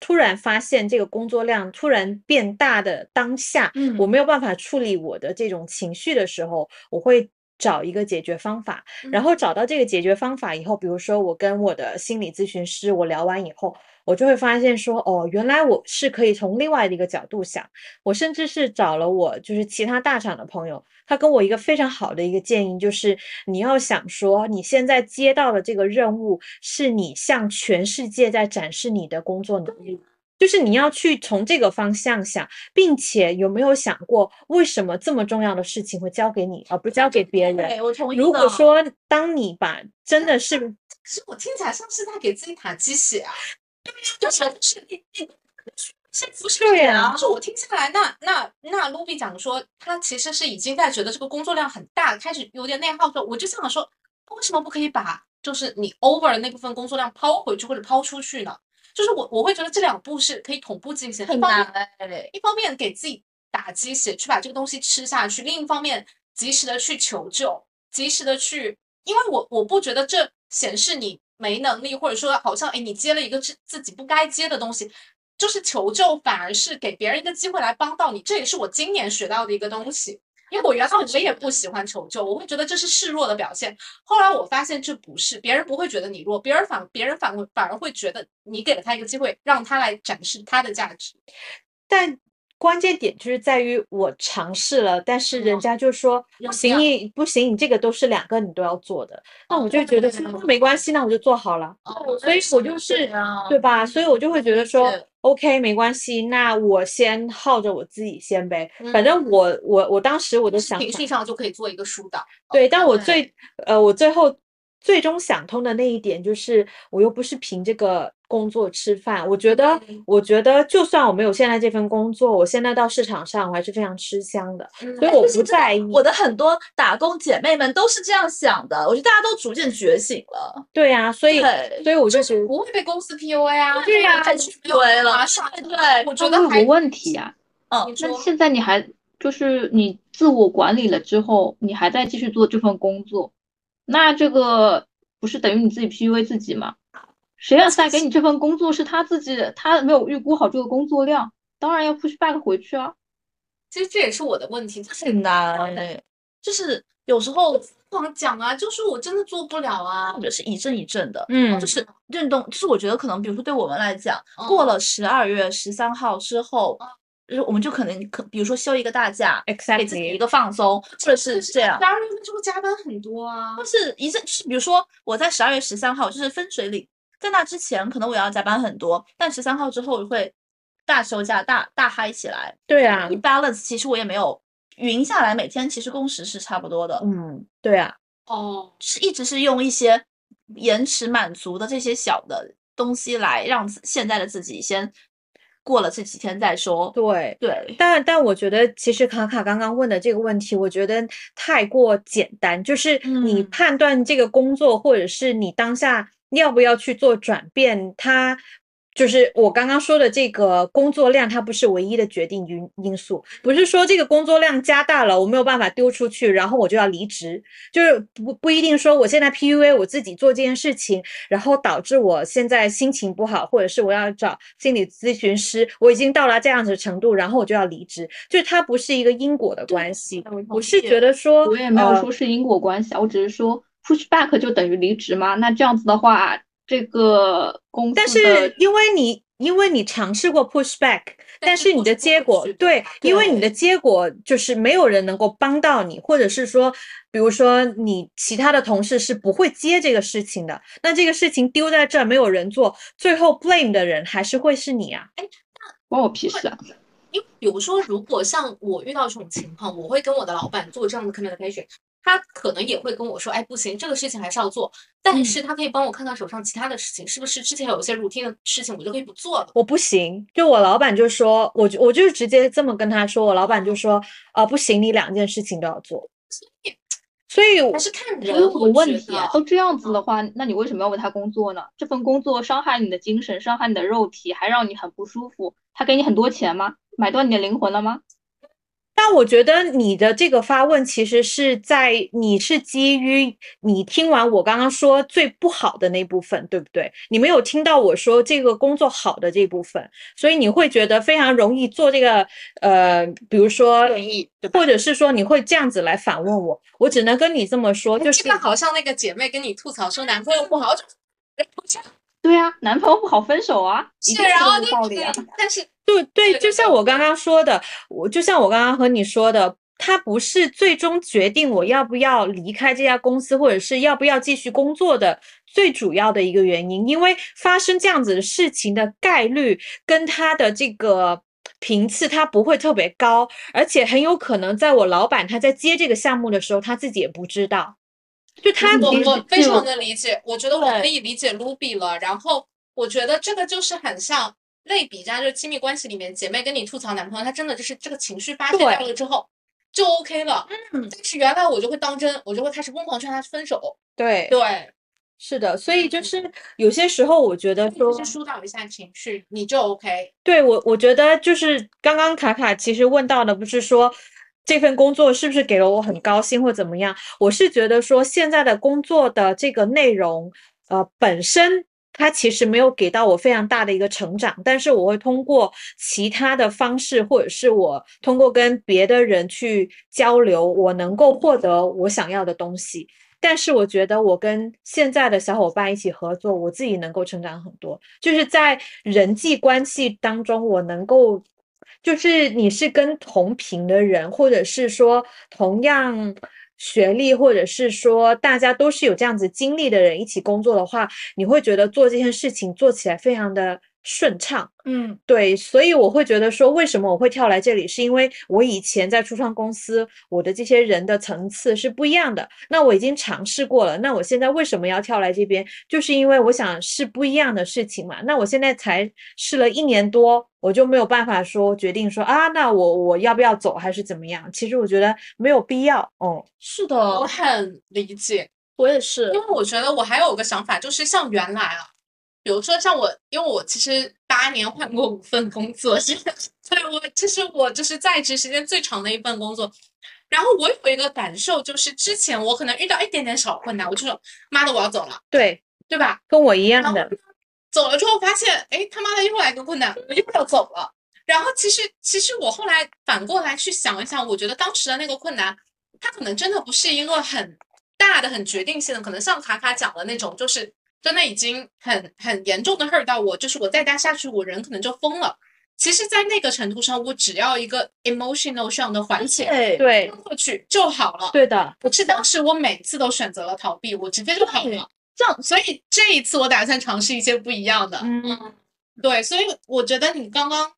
突然发现这个工作量突然变大的当下，嗯我没有办法处理我的这种情绪的时候，我会。找一个解决方法，然嗯后找到这个解决方法以后，比如说我跟我的心理咨询师我聊完以后，我就会发现说，哦，原来我是可以从另外的一个角度想，我甚至是找了我就是其他大厂的朋友，他跟我一个非常好的一个建议，就是你要想说你现在接到的这个任务是你向全世界在展示你的工作能力。就是你要去从这个方向想，并且有没有想过，为什么这么重要的事情会交给你，而不交给别人？对，我同意如果说当你把真的是可 是我听起来像是在给自己打鸡血啊！就是是你你先不是对啊这样就是我听下来，那那那 Ruby 讲说，他其实是已经在觉得这个工作量很大，开始有点内耗的时候，我就想说，为什么不可以把就是你 over 的那部分工作量抛回去或者抛出去呢？就是我我会觉得这两步是可以同步进行，一很难哎。一方面给自己打鸡血，去把这个东西吃下去；另一方面，及时的去求救，及时的去，因为我我不觉得这显示你没能力，或者说好像哎你接了一个自自己不该接的东西，就是求救，反而是给别人一个机会来帮到你。这也是我今年学到的一个东西。因为我原来我也不喜欢求救，我会觉得这是示弱的表现。后来我发现这不是，别人不会觉得你弱，别人反别人反反而会觉得你给了他一个机会，让他来展示他的价值。但关键点就是在于我尝试了，但是人嗯家就说行，你不行，你这个都是两个你都要做的，那哦我就觉得没关系，那我就做好了，哦所以我就是啊对吧？所以我就会觉得说解，OK，没关系，那我先耗着我自己先呗，嗯反正我我我当时我的想法情绪上就可以做一个疏导。对，但我对。最呃，我最后最终想通的那一点就是，我又不是凭这个工作吃饭。我觉得嗯，我觉得就算我没有现在这份工作，我现在到市场上我还是非常吃香的，嗯所以我不在意。我的很多打工姐妹们都是这样想的，我觉得大家都逐渐觉醒了。对呀、所以所以我就不会被公司 PUA 啊，对呀太 PUA 了对我觉得有个问题啊，嗯那现在你还就是你自我管理了之后，你还在继续做这份工作，那这个不是等于你自己 PUA 自己吗？谁让塞给你这份工作是他自己，他没有预估好这个工作量，当然要 push back 回去啊。其实这也是我的问题，就是很难哎，就是有时候光讲啊，就是我真的做不了啊或者。是一阵一阵的，嗯就，是运动，就是我觉得可能，比如说对我们来讲，过嗯了十二月十三号之后，就是我们就可能可，比如说休一个大假，给自己一个放松，或者是这样十。二月份就会加班很多啊就。是一阵，就是比如说我在十二月十三号就是分水岭，在那之前可能我要加班很多，但十三号之后会大休假、大大嗨起来。对啊一，balance，其实我也没有匀下来，每天其实工时是差不多的，嗯，对啊，哦，是一直是用一些延迟满足的这些小的东西来让现在的自己先过了这几天再说。对。对，但但我觉得，其实卡卡刚刚问的这个问题，我觉得太过简单。就是你嗯判断这个工作，或者是你当下要不要去做转变，它就是我刚刚说的这个工作量，它不是唯一的决定因因素。不是说这个工作量加大了，我没有办法丢出去，然后我就要离职。就是不不一定说我现在 PUA 我自己做这件事情，然后导致我现在心情不好，或者是我要找心理咨询师，我已经到达这样子的程度，然后我就要离职，就是它不是一个因果的关系。我是觉得说，我也没有呃说是因果关系啊，我只是说 push back 就等于离职吗。那这样子的话，这个公但是因为你因为你尝试过 push back，但是你的结果对，因为你的结果就是没有人能够帮到你，或者是说，比如说你其他的同事是不会接这个事情的，那这个事情丢在这儿没有人做，最后 blame 的人还是会是你啊。哎关我屁事啊！因为比如说，如果像我遇到这种情况，我会跟我的老板做这样的 communication，他可能也会跟我说，哎，不行，这个事情还是要做，但是他可以帮我看看手上其他的事情，是不是之前有一些 routine 的事情，我就可以不做了。我不行，就我老板就说，我就我就直接这么跟他说，我老板就说，啊、不行，你两件事情都要做。所以我还是看人有，问题啊？都这样子的话，那你为什么要为他工作呢？这份工作伤害你的精神，伤害你的肉体，还让你很不舒服。他给你很多钱吗？买断你的灵魂了吗？但我觉得你的这个发问其实是在你是基于你听完我刚刚说最不好的那部分，对不对？你没有听到我说这个工作好的这部分，所以你会觉得非常容易做这个呃，比如说建议或者是说你会这样子来反问我，我只能跟你这么说，就是这个好像那个姐妹跟你吐槽说男朋友不好，就然后这样对啊，男朋友不好分手啊，一是，定然后这个道理啊。那但是对对，就像我刚刚说的，我就像我刚刚和你说的，他不是最终决定我要不要离开这家公司，或者是要不要继续工作的最主要的一个原因，因为发生这样子的事情的概率跟他的这个。频次它不会特别高，而且很有可能在我老板他在接这个项目的时候，他自己也不知道。就他我我非常的理解，我觉得我可以理解 Ruby 了。然后我觉得这个就是很像类比一下，就是亲密关系里面姐妹跟你吐槽男朋友，他真的就是这个情绪发泄掉了之后就 OK 了。嗯但是原来我就会当真，我就会开始疯狂劝他分手。对，对，是的，所以就是有些时候我觉得说，就是疏导一下情绪，你就 OK。对我，我觉得就是刚刚卡卡其实问到的，不是说这份工作是不是给了我很高兴或怎么样？我是觉得说现在的工作的这个内容，呃，本身它其实没有给到我非常大的一个成长，但是我会通过其他的方式，或者是我通过跟别的人去交流，我能够获得我想要的东西。但是我觉得我跟现在的小伙伴一起合作，我自己能够成长很多，就是在人际关系当中，我能够，就是你是跟同频的人，或者是说同样学历，或者是说大家都是有这样子经历的人一起工作的话，你会觉得做这件事情做起来非常的顺畅。嗯对，所以我会觉得说，为什么我会跳来这里，是因为我以前在初创公司，我的这些人的层次是不一样的。那我已经尝试过了，那我现在为什么要跳来这边？就是因为我想试不一样的事情嘛。那我现在才试了一年多，我就没有办法说决定说啊，那我我要不要走还是怎么样？其实我觉得没有必要。哦，是的我，很理解，我也是因为我觉得我还有个想法，就是像原来啊，比如说像我，因为我其实八年换过五份工作，是，所以我这是我就是在职时间最长的一份工作。然后我有一个感受，就是之前我可能遇到一点点小困难，我就说妈的我要走了，对，对吧？跟我一样的。走了之后发现，哎，他妈的又来个困难，我又要走了。然后其实其实我后来反过来去想一想，我觉得当时的那个困难，它可能真的不是一个很大的、很决定性的，可能像卡卡讲的那种，就是真的已经很很严重的 hurt 到我，就是我再待下去，我人可能就疯了。其实，在那个程度上，我只要一个 emotional 上的缓解对对，过去就好了。对的，可是当时我每次都选择了逃避，我直接就跑了。这样所以这一次我打算尝试一些不一样的。嗯，对，所以我觉得你刚刚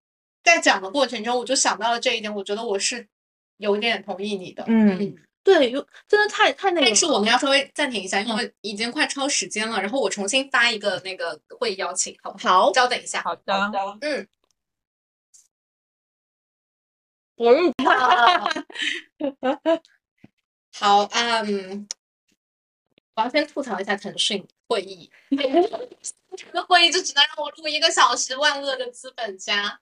在讲的过程中，我就想到了这一点，我觉得我是有点同意你的。嗯对，有真的太太那个但是我们要稍微暂停一下，因为已经快超时间了，然后我重新发一个那个会议邀请，好不好？好，稍等一下。好的，嗯，我 是好，嗯，我要先吐槽一下腾讯会议，这个会议就只能让我录一个小时，万恶的资本家，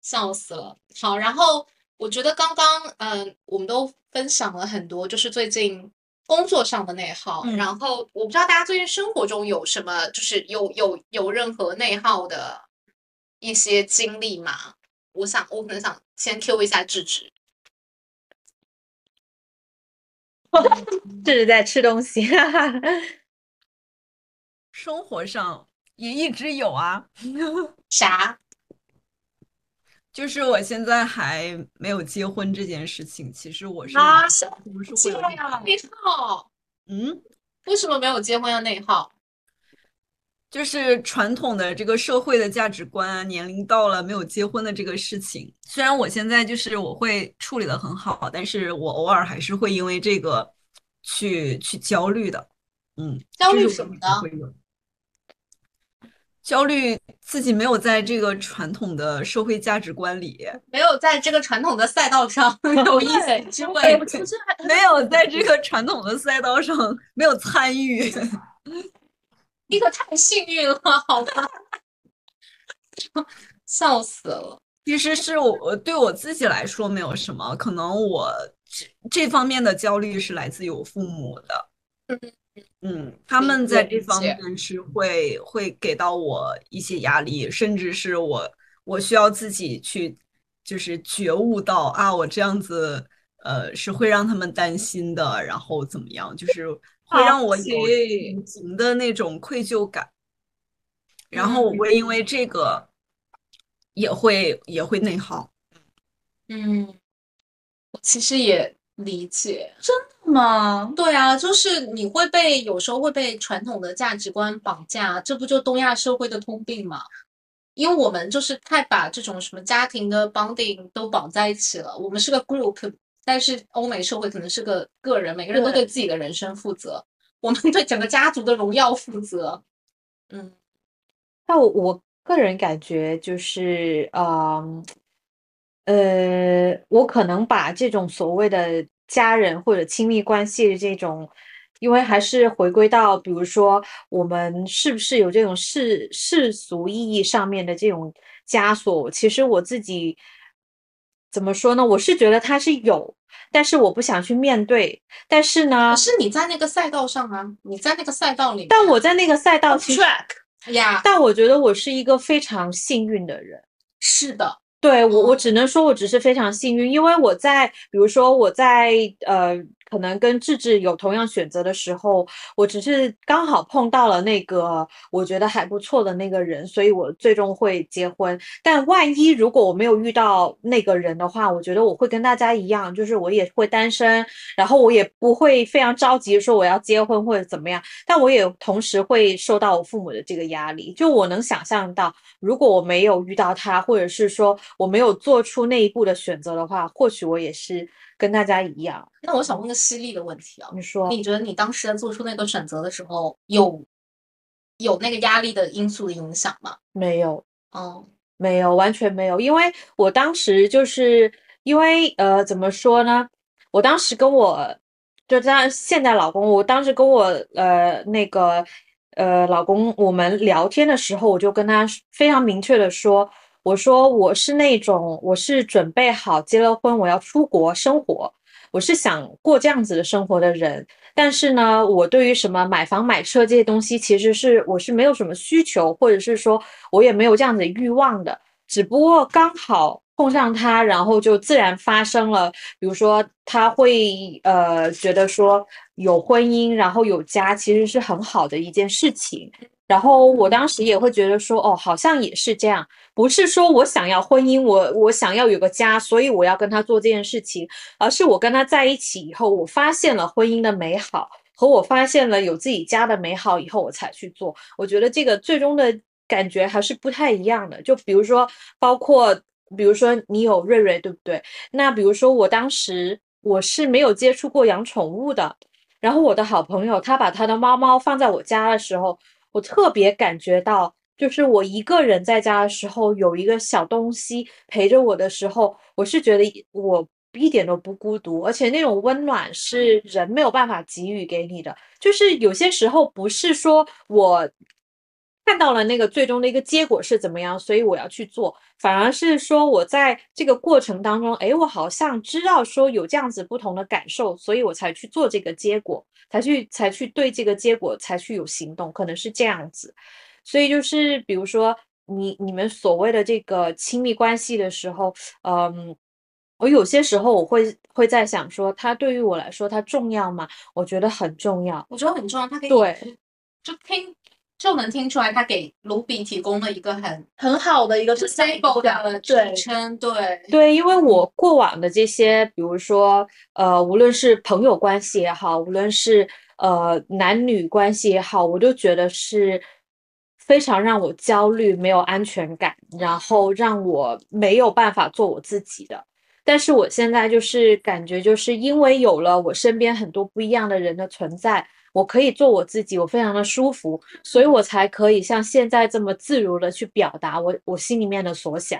笑死了。好，然后我觉得刚刚嗯，我们都分享了很多，就是最近工作上的内耗。嗯然后我不知道大家最近生活中有什么，就是有有有任何内耗的一些经历吗？我想，我可能想先 Q 一下智智。这是在吃东西，哈哈。生活上也一直有啊，啥？就是我现在还没有结婚这件事情，其实我是啊，是不是会有那种内耗？嗯，为什么没有结婚要内耗？就是传统的这个社会的价值观啊，年龄到了没有结婚的这个事情。虽然我现在就是我会处理的很好，但是我偶尔还是会因为这个去去焦虑的。嗯，焦虑什么呢会有焦虑自己没有在这个传统的社会价值观里，没有在这个传统的赛道上 有一席之位。没有在这个传统的赛道上没有参与。你可太幸运了，好吧？笑死了。其实是我我对我自己来说没有什么，可能我这这方面的焦虑是来自于我父母的。嗯，他们在这方面是会会给到我一些压力，甚至是我我需要自己去就是觉悟到啊，我这样子呃是会让他们担心的，然后怎么样，就是会让我有隐形的那种愧疚感，然后我会因为这个也会也会内耗。嗯，我其实也理解真的。吗？对啊，就是你会被有时候会被传统的价值观绑架，这不就东亚社会的通病吗？因为我们就是太把这种什么家庭的 bonding 都绑在一起了。我们是个 group，但是欧美社会可能是个个人，每个人都对对自己的人生负责，我们对整个家族的荣耀负责。嗯，那我我个人感觉就是，嗯，呃，我可能把这种所谓的家人或者亲密关系的这种，因为还是回归到，比如说我们是不是有这种世世俗意义上面的这种枷锁？其实我自己怎么说呢？我是觉得它是有，但是我不想去面对。但是呢可，是你在那个赛道上啊，你在那个赛道里，但我在那个赛道，track 呀，但我觉得我是一个非常幸运的人。是的，对我，我嗯只能说我只是非常幸运，因为我在，比如说我在呃，可能跟智智有同样选择的时候，我只是刚好碰到了那个我觉得还不错的那个人，所以我最终会结婚。但万一如果我没有遇到那个人的话，我觉得我会跟大家一样，就是我也会单身，然后我也不会非常着急说我要结婚或者怎么样，但我也同时会受到我父母的这个压力。就我能想象到，如果我没有遇到他，或者是说我没有做出那一步的选择的话，或许我也是跟大家一样。那我想问个犀利的问题啊，你说，你觉得你当时在做出那个选择的时候，有有那个压力的因素的影响吗？没有？哦，没有，完全没有，因为我当时就是因为呃，怎么说呢？我当时跟我就在现在老公，我当时跟我呃那个呃老公，我们聊天的时候，我就跟他非常明确的说，我说我是那种我是准备好结了婚，我要出国生活，我是想过这样子的生活的人。但是呢，我对于什么买房买车这些东西，其实是我是没有什么需求，或者是说我也没有这样子的欲望的。只不过刚好碰上他，然后就自然发生了。比如说，他会呃觉得说有婚姻，然后有家，其实是很好的一件事情。然后我当时也会觉得说，哦，好像也是这样，不是说我想要婚姻，我我想要有个家，所以我要跟他做这件事情，而是我跟他在一起以后，我发现了婚姻的美好，和我发现了有自己家的美好以后，我才去做。我觉得这个最终的感觉还是不太一样的。就比如说，包括比如说你有瑞瑞，对不对？那比如说我当时我是没有接触过养宠物的，然后我的好朋友他把他的猫猫放在我家的时候，我特别感觉到。就是我一个人在家的时候，有一个小东西陪着我的时候，我是觉得我一点都不孤独，而且那种温暖是人没有办法给予给你的。就是有些时候不是说我看到了那个最终的一个结果是怎么样，所以我要去做，反而是说我在这个过程当中，哎，我好像知道说有这样子不同的感受，所以我才去做这个结果，才去才去对这个结果才去有行动，可能是这样子。所以就是比如说你你们所谓的这个亲密关系的时候，嗯。我有些时候我会会在想说，它对于我来说，它重要吗？我觉得很重要。我觉得很重要，它可以对，就听就能听出来他给卢比提供了一个很很好的一个 stable 的支对撑，对对，因为我过往的这些，比如说，呃，无论是朋友关系也好，无论是呃男女关系也好，我都觉得是非常让我焦虑、没有安全感，然后让我没有办法做我自己的。但是我现在就是感觉，就是因为有了我身边很多不一样的人的存在，我可以做我自己，我非常的舒服，所以我才可以像现在这么自如的去表达我我心里面的所想。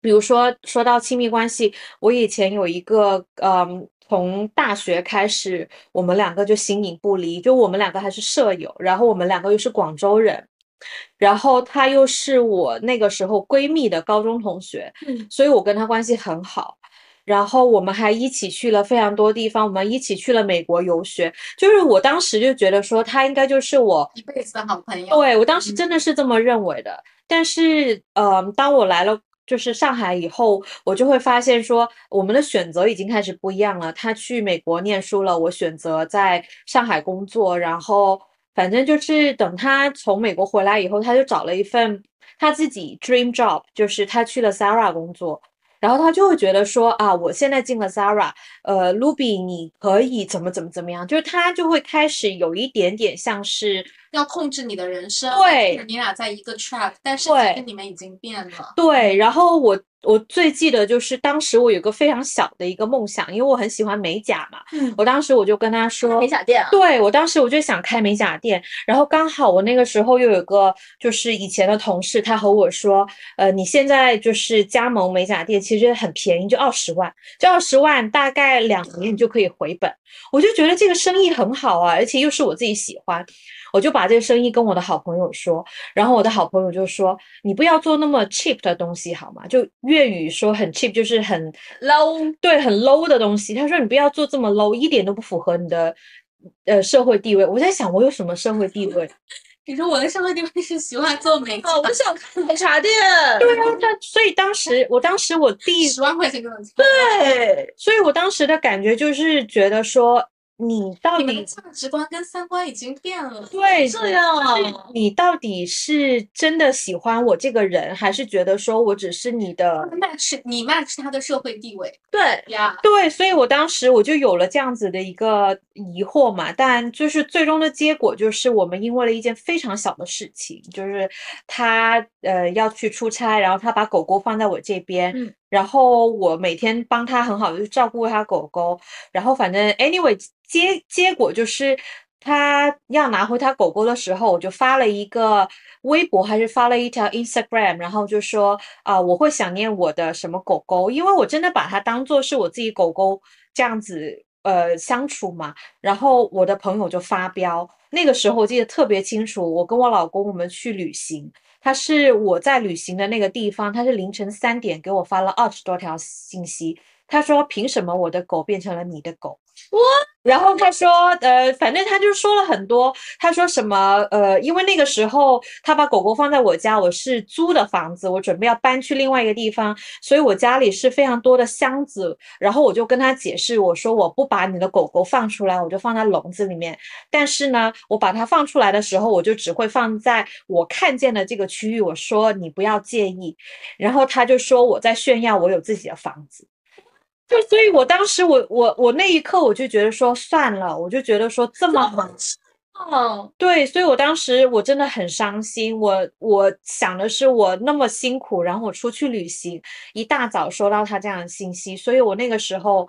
比如说说到亲密关系，我以前有一个，嗯，从大学开始，我们两个就形影不离，就我们两个还是舍友，然后我们两个又是广州人，然后她又是我那个时候闺蜜的高中同学，嗯所以我跟她关系很好。然后我们还一起去了非常多地方，我们一起去了美国游学。就是我当时就觉得说，他应该就是我一辈子的好朋友。对，我当时嗯真的是这么认为的。但是，呃，当我来了就是上海以后，我就会发现说，我们的选择已经开始不一样了。他去美国念书了，我选择在上海工作。然后，反正就是等他从美国回来以后，他就找了一份他自己 dream job，就是他去了 Sara 工作。然后他就会觉得说啊，我现在进了 Zara，呃，Ruby 你可以怎么怎么怎么样，就是他就会开始有一点点像是要控制你的人生，对你俩在一个 track，但是对其实你们已经变了。对，然后我我最记得就是当时我有个非常小的一个梦想，因为我很喜欢美甲嘛，嗯，我当时我就跟他说，美甲店啊，对，我当时我就想开美甲店，然后刚好我那个时候又有个就是以前的同事，他和我说，呃，你现在就是加盟美甲店，其实很便宜，就二十万，就二十万，大概两年你就可以回本。我就觉得这个生意很好啊，而且又是我自己喜欢，我就把这个生意跟我的好朋友说，然后我的好朋友就说，你不要做那么 cheap 的东西好吗？就粤语说很 cheap 就是很 low，对，很 low 的东西。他说你不要做这么 low，一点都不符合你的呃社会地位。我在想，我有什么社会地位？你说我的社会地位是喜欢做美我想开奶茶店，对啊，但所以当时我当时我第一，十万块钱就能。对，所以我当时的感觉就是觉得说，你到你的底价值观跟三观已经变了。对这样啊，你到底是真的喜欢我这个人，还是觉得说我只是你的？match 你 match 他的社会地位对，呀，对，所以我当时我就有了这样子的一个疑惑嘛，但就是最终的结果就是我们因为了一件非常小的事情，就是他呃要去出差，然后他把狗狗放在我这边，嗯然后我每天帮他很好的去照顾他狗狗，然后反正 anyway 结结果就是他要拿回他狗狗的时候，我就发了一个微博，还是发了一条 Instagram，然后就说啊、我会想念我的什么狗狗，因为我真的把它当做是我自己狗狗这样子呃相处嘛。然后我的朋友就发飙，那个时候我记得特别清楚，我跟我老公我们去旅行。他是我在旅行的那个地方，他是凌晨三点给我发了二十多条信息，他说凭什么我的狗变成了你的狗？我然后他说，呃，反正他就说了很多。他说什么，呃，因为那个时候他把狗狗放在我家，我是租的房子，我准备要搬去另外一个地方，所以我家里是非常多的箱子。然后我就跟他解释，我说我不把你的狗狗放出来，我就放在笼子里面。但是呢，我把它放出来的时候，我就只会放在我看见的这个区域。我说你不要介意。然后他就说我在炫耀我有自己的房子。就所以，我当时我我我那一刻我就觉得说算了，我就觉得说这么好，哦，对，所以我当时我真的很伤心。我我想的是我那么辛苦，然后我出去旅行，一大早收到他这样的信息，所以我那个时候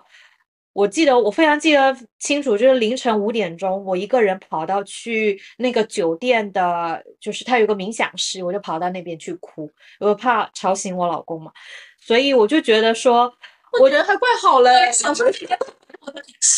我记得我非常记得清楚，就是凌晨五点钟，我一个人跑到去那个酒店的，就是他有个冥想室，我就跑到那边去哭，我怕吵醒我老公嘛，所以我就觉得说。我觉得还怪好嘞，想说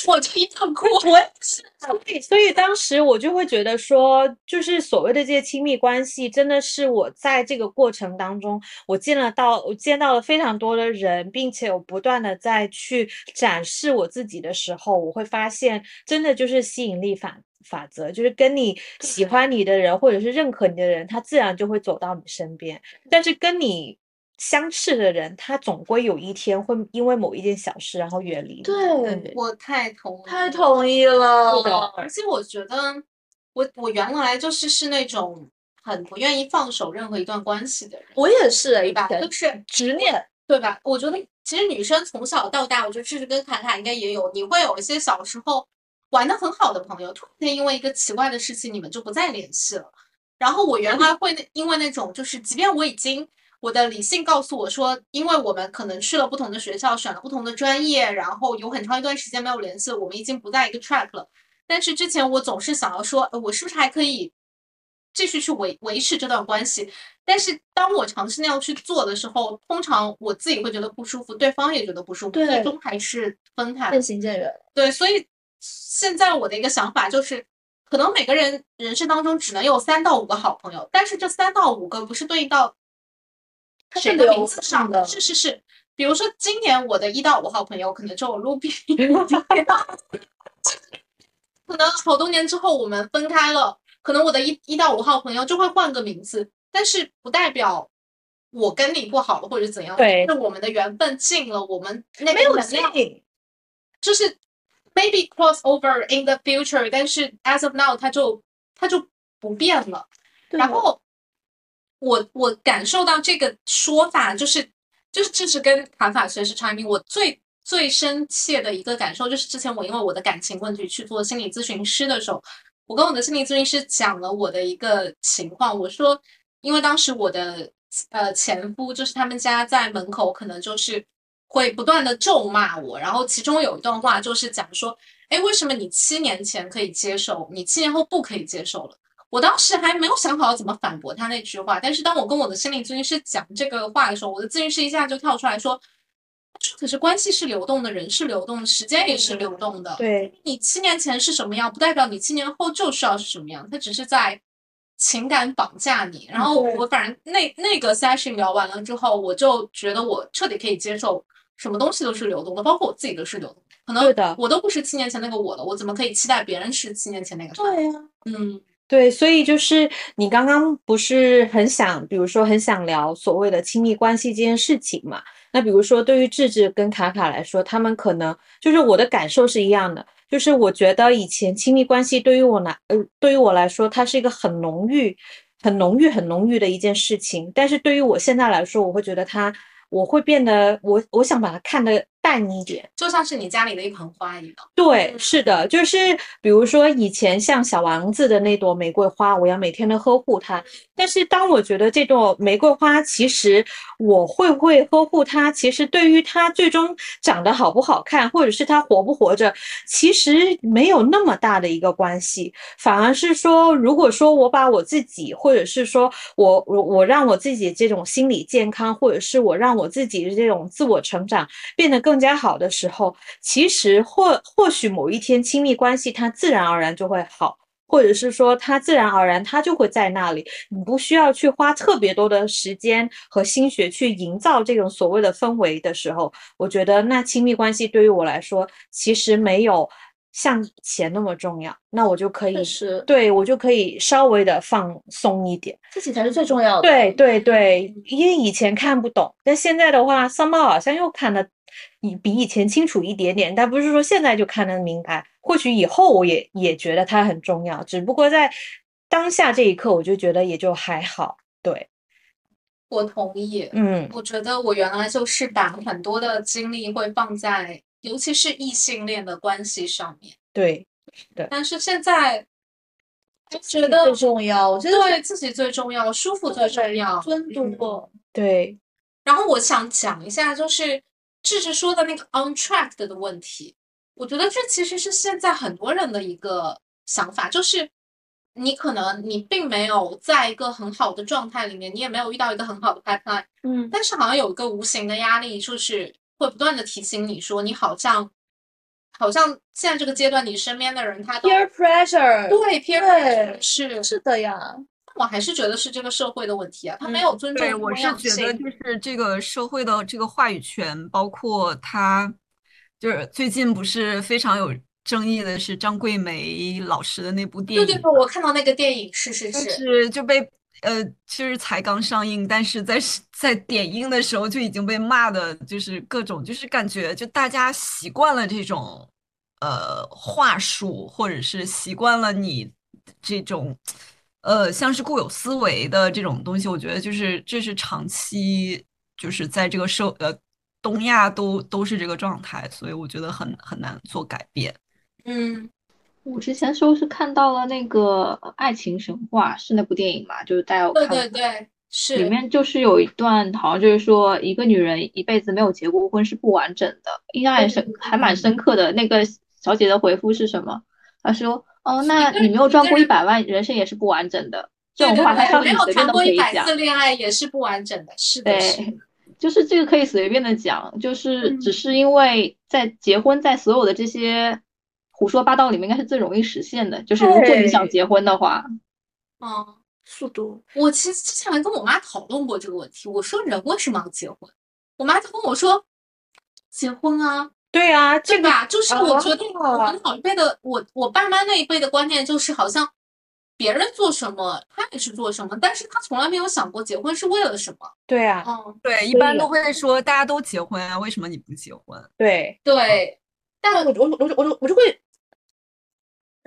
我就一趟哭。我也是，所以所以当时我就会觉得说，就是所谓的这些亲密关系，真的是我在这个过程当中，我见了到我见到了非常多的人，并且我不断的在去展示我自己的时候，我会发现，真的就是吸引力法法则，就是跟你喜欢你的人或者是认可你的人，他自然就会走到你身边，但是跟你。相斥的人，他总归有一天会因为某一件小事，然后远离你。对，我太同意，太同意了，而且我觉得，我我原来就是是那种很不愿意放手任何一段关系的人，我也是对吧？以前就是执念，对吧？我觉得其实女生从小到大，我觉得这是跟卡卡应该也有，你会有一些小时候玩的很好的朋友，突然间因为一个奇怪的事情，你们就不再联系了。然后我原来会那因为那种，就是即便我已经我的理性告诉我说，因为我们可能去了不同的学校，选了不同的专业，然后有很长一段时间没有联系，我们已经不在一个 track 了。但是之前我总是想要说，呃我是不是还可以继续去维维持这段关系？但是当我尝试那样去做的时候，通常我自己会觉得不舒服，对方也觉得不舒服，最终还是分开渐。行渐远。对，所以现在我的一个想法就是，可能每个人人生当中只能有三到五个好朋友，但是这三到五个不是对应到它是流谁的名字上的是是是。比如说今年我的一到五号朋友可能只有卢比，可能好多年之后我们分开了，可能我的一一到五号朋友就会换个名字，但是不代表。我跟你不好了，或者怎样？对是我们的缘分尽了，我们那没有个能量，就是 maybe cross over in the future，但是 as of now 它就它就不变了。对然后我我感受到这个说法，就是就是这是跟卡法学是差异我最最深切的一个感受就是之前我因为我的感情问题去做心理咨询师的时候，我跟我的心理咨询师讲了我的一个情况，我说因为当时我的呃前夫就是他们家在门口可能就是会不断的咒骂我，然后其中有一段话就是讲说，哎，为什么你七年前可以接受，你七年后不可以接受了？我当时还没有想好要怎么反驳他那句话，但是当我跟我的心理咨询师讲这个话的时候，我的咨询师一下就跳出来说，可是关系是流动的，人是流动的，时间也是流动的。对，你七年前是什么样，不代表你七年后就需要是什么样，他只是在情感绑架你。然后我反正那那个 session 聊完了之后，我就觉得我彻底可以接受什么东西都是流动的，包括我自己都是流动的。可能我都不是七年前那个我了，我怎么可以期待别人是七年前那个他？对呀、嗯，对，所以就是你刚刚不是很想，比如说很想聊所谓的亲密关系这件事情嘛？那比如说对于智智跟卡卡来说，他们可能就是我的感受是一样的，就是我觉得以前亲密关系对于我来，呃，对于我来说，它是一个很浓郁、很浓郁、很浓郁的一件事情。但是对于我现在来说，我会觉得它，我会变得，我我想把它看得淡一点。就像是你家里的一盆花一样。对，嗯是的，就是比如说以前像小王子的那朵玫瑰花，我要每天的呵护它。但是当我觉得这朵玫瑰花，其实我会不会呵护它，其实对于它最终长得好不好看，或者是它活不活着，其实没有那么大的一个关系。反而是说，如果说我把我自己，或者是说我我我让我自己这种心理健康，或者是我让我自己的这种自我成长变得更加好的时候，其实或或许某一天亲密关系它自然而然就会好。或者是说，它自然而然它就会在那里，你不需要去花特别多的时间和心血去营造这种所谓的氛围的时候，我觉得那亲密关系对于我来说，其实没有像以前那么重要，那我就可以是对我就可以稍微的放松一点。自己才是最重要的。对对对，因为以前看不懂，但现在的话，三毛好像又看得以比以前清楚一点点，但不是说现在就看得明白。或许以后我也也觉得它很重要，只不过在当下这一刻，我就觉得也就还好。对，我同意。嗯，我觉得我原来就是把很多的精力会放在，尤其是异性恋的关系上面，对，对但是现在就觉最得重要，我觉得对自己最重要，舒服最重要。尊嗯重。对，然后我想讲一下，就是智智说的那个 on track 的问题，我觉得这其实是现在很多人的一个想法，就是你可能你并没有在一个很好的状态里面，你也没有遇到一个很好的 pipeline，嗯，但是好像有一个无形的压力，就是会不断的提醒你说，你好像好像现在这个阶段，你身边的人他都 peer pressure，对 peer pressure 是，是的呀，我还是觉得是这个社会的问题啊，他没嗯有尊重对，我是觉得就是这个社会的这个话语权，包括他，就是最近不是非常有争议的是张桂梅老师的那部电影对对对，我看到那个电影是是，就是是就被呃，其实才刚上映，但是在是在点映的时候就已经被骂的，就是各种，就是感觉就大家习惯了这种呃话术，或者是习惯了你这种，呃，像是固有思维的这种东西，我觉得就是这是长期就是在这个社呃东亚都都是这个状态，所以我觉得很很难做改变。嗯，我之前时候是看到了那个《爱情神话》，是那部电影嘛，就是大家有对看过对对，是里面就是有一段，好像就是说一个女人一辈子没有结过婚是不完整的，印象还深，还蛮深刻的。那个小姐的回复是什么？她说：“哦，那你没有赚过一百万，人生也是不完整的。”这种话，他上没有你随便都谈过一可以讲。百次恋爱也是不完整的，是的，是就是这个可以随便的讲，就是嗯只是因为在结婚，在所有的这些胡说八道里面，应该是最容易实现的。就是如果你想结婚的话，嗯。速度，我其实之前还跟我妈讨论过这个问题，我说人为什么要结婚？我妈就跟我说，结婚啊，对啊，这个对吧？就是我觉得哦我们老一辈的，我我爸妈那一辈的观念就是好像别人做什么，他也是做什么，但是他从来没有想过结婚是为了什么。对啊，嗯，对，一般都会说大家都结婚啊，为什么你不结婚？对，对，但我我我我就我就会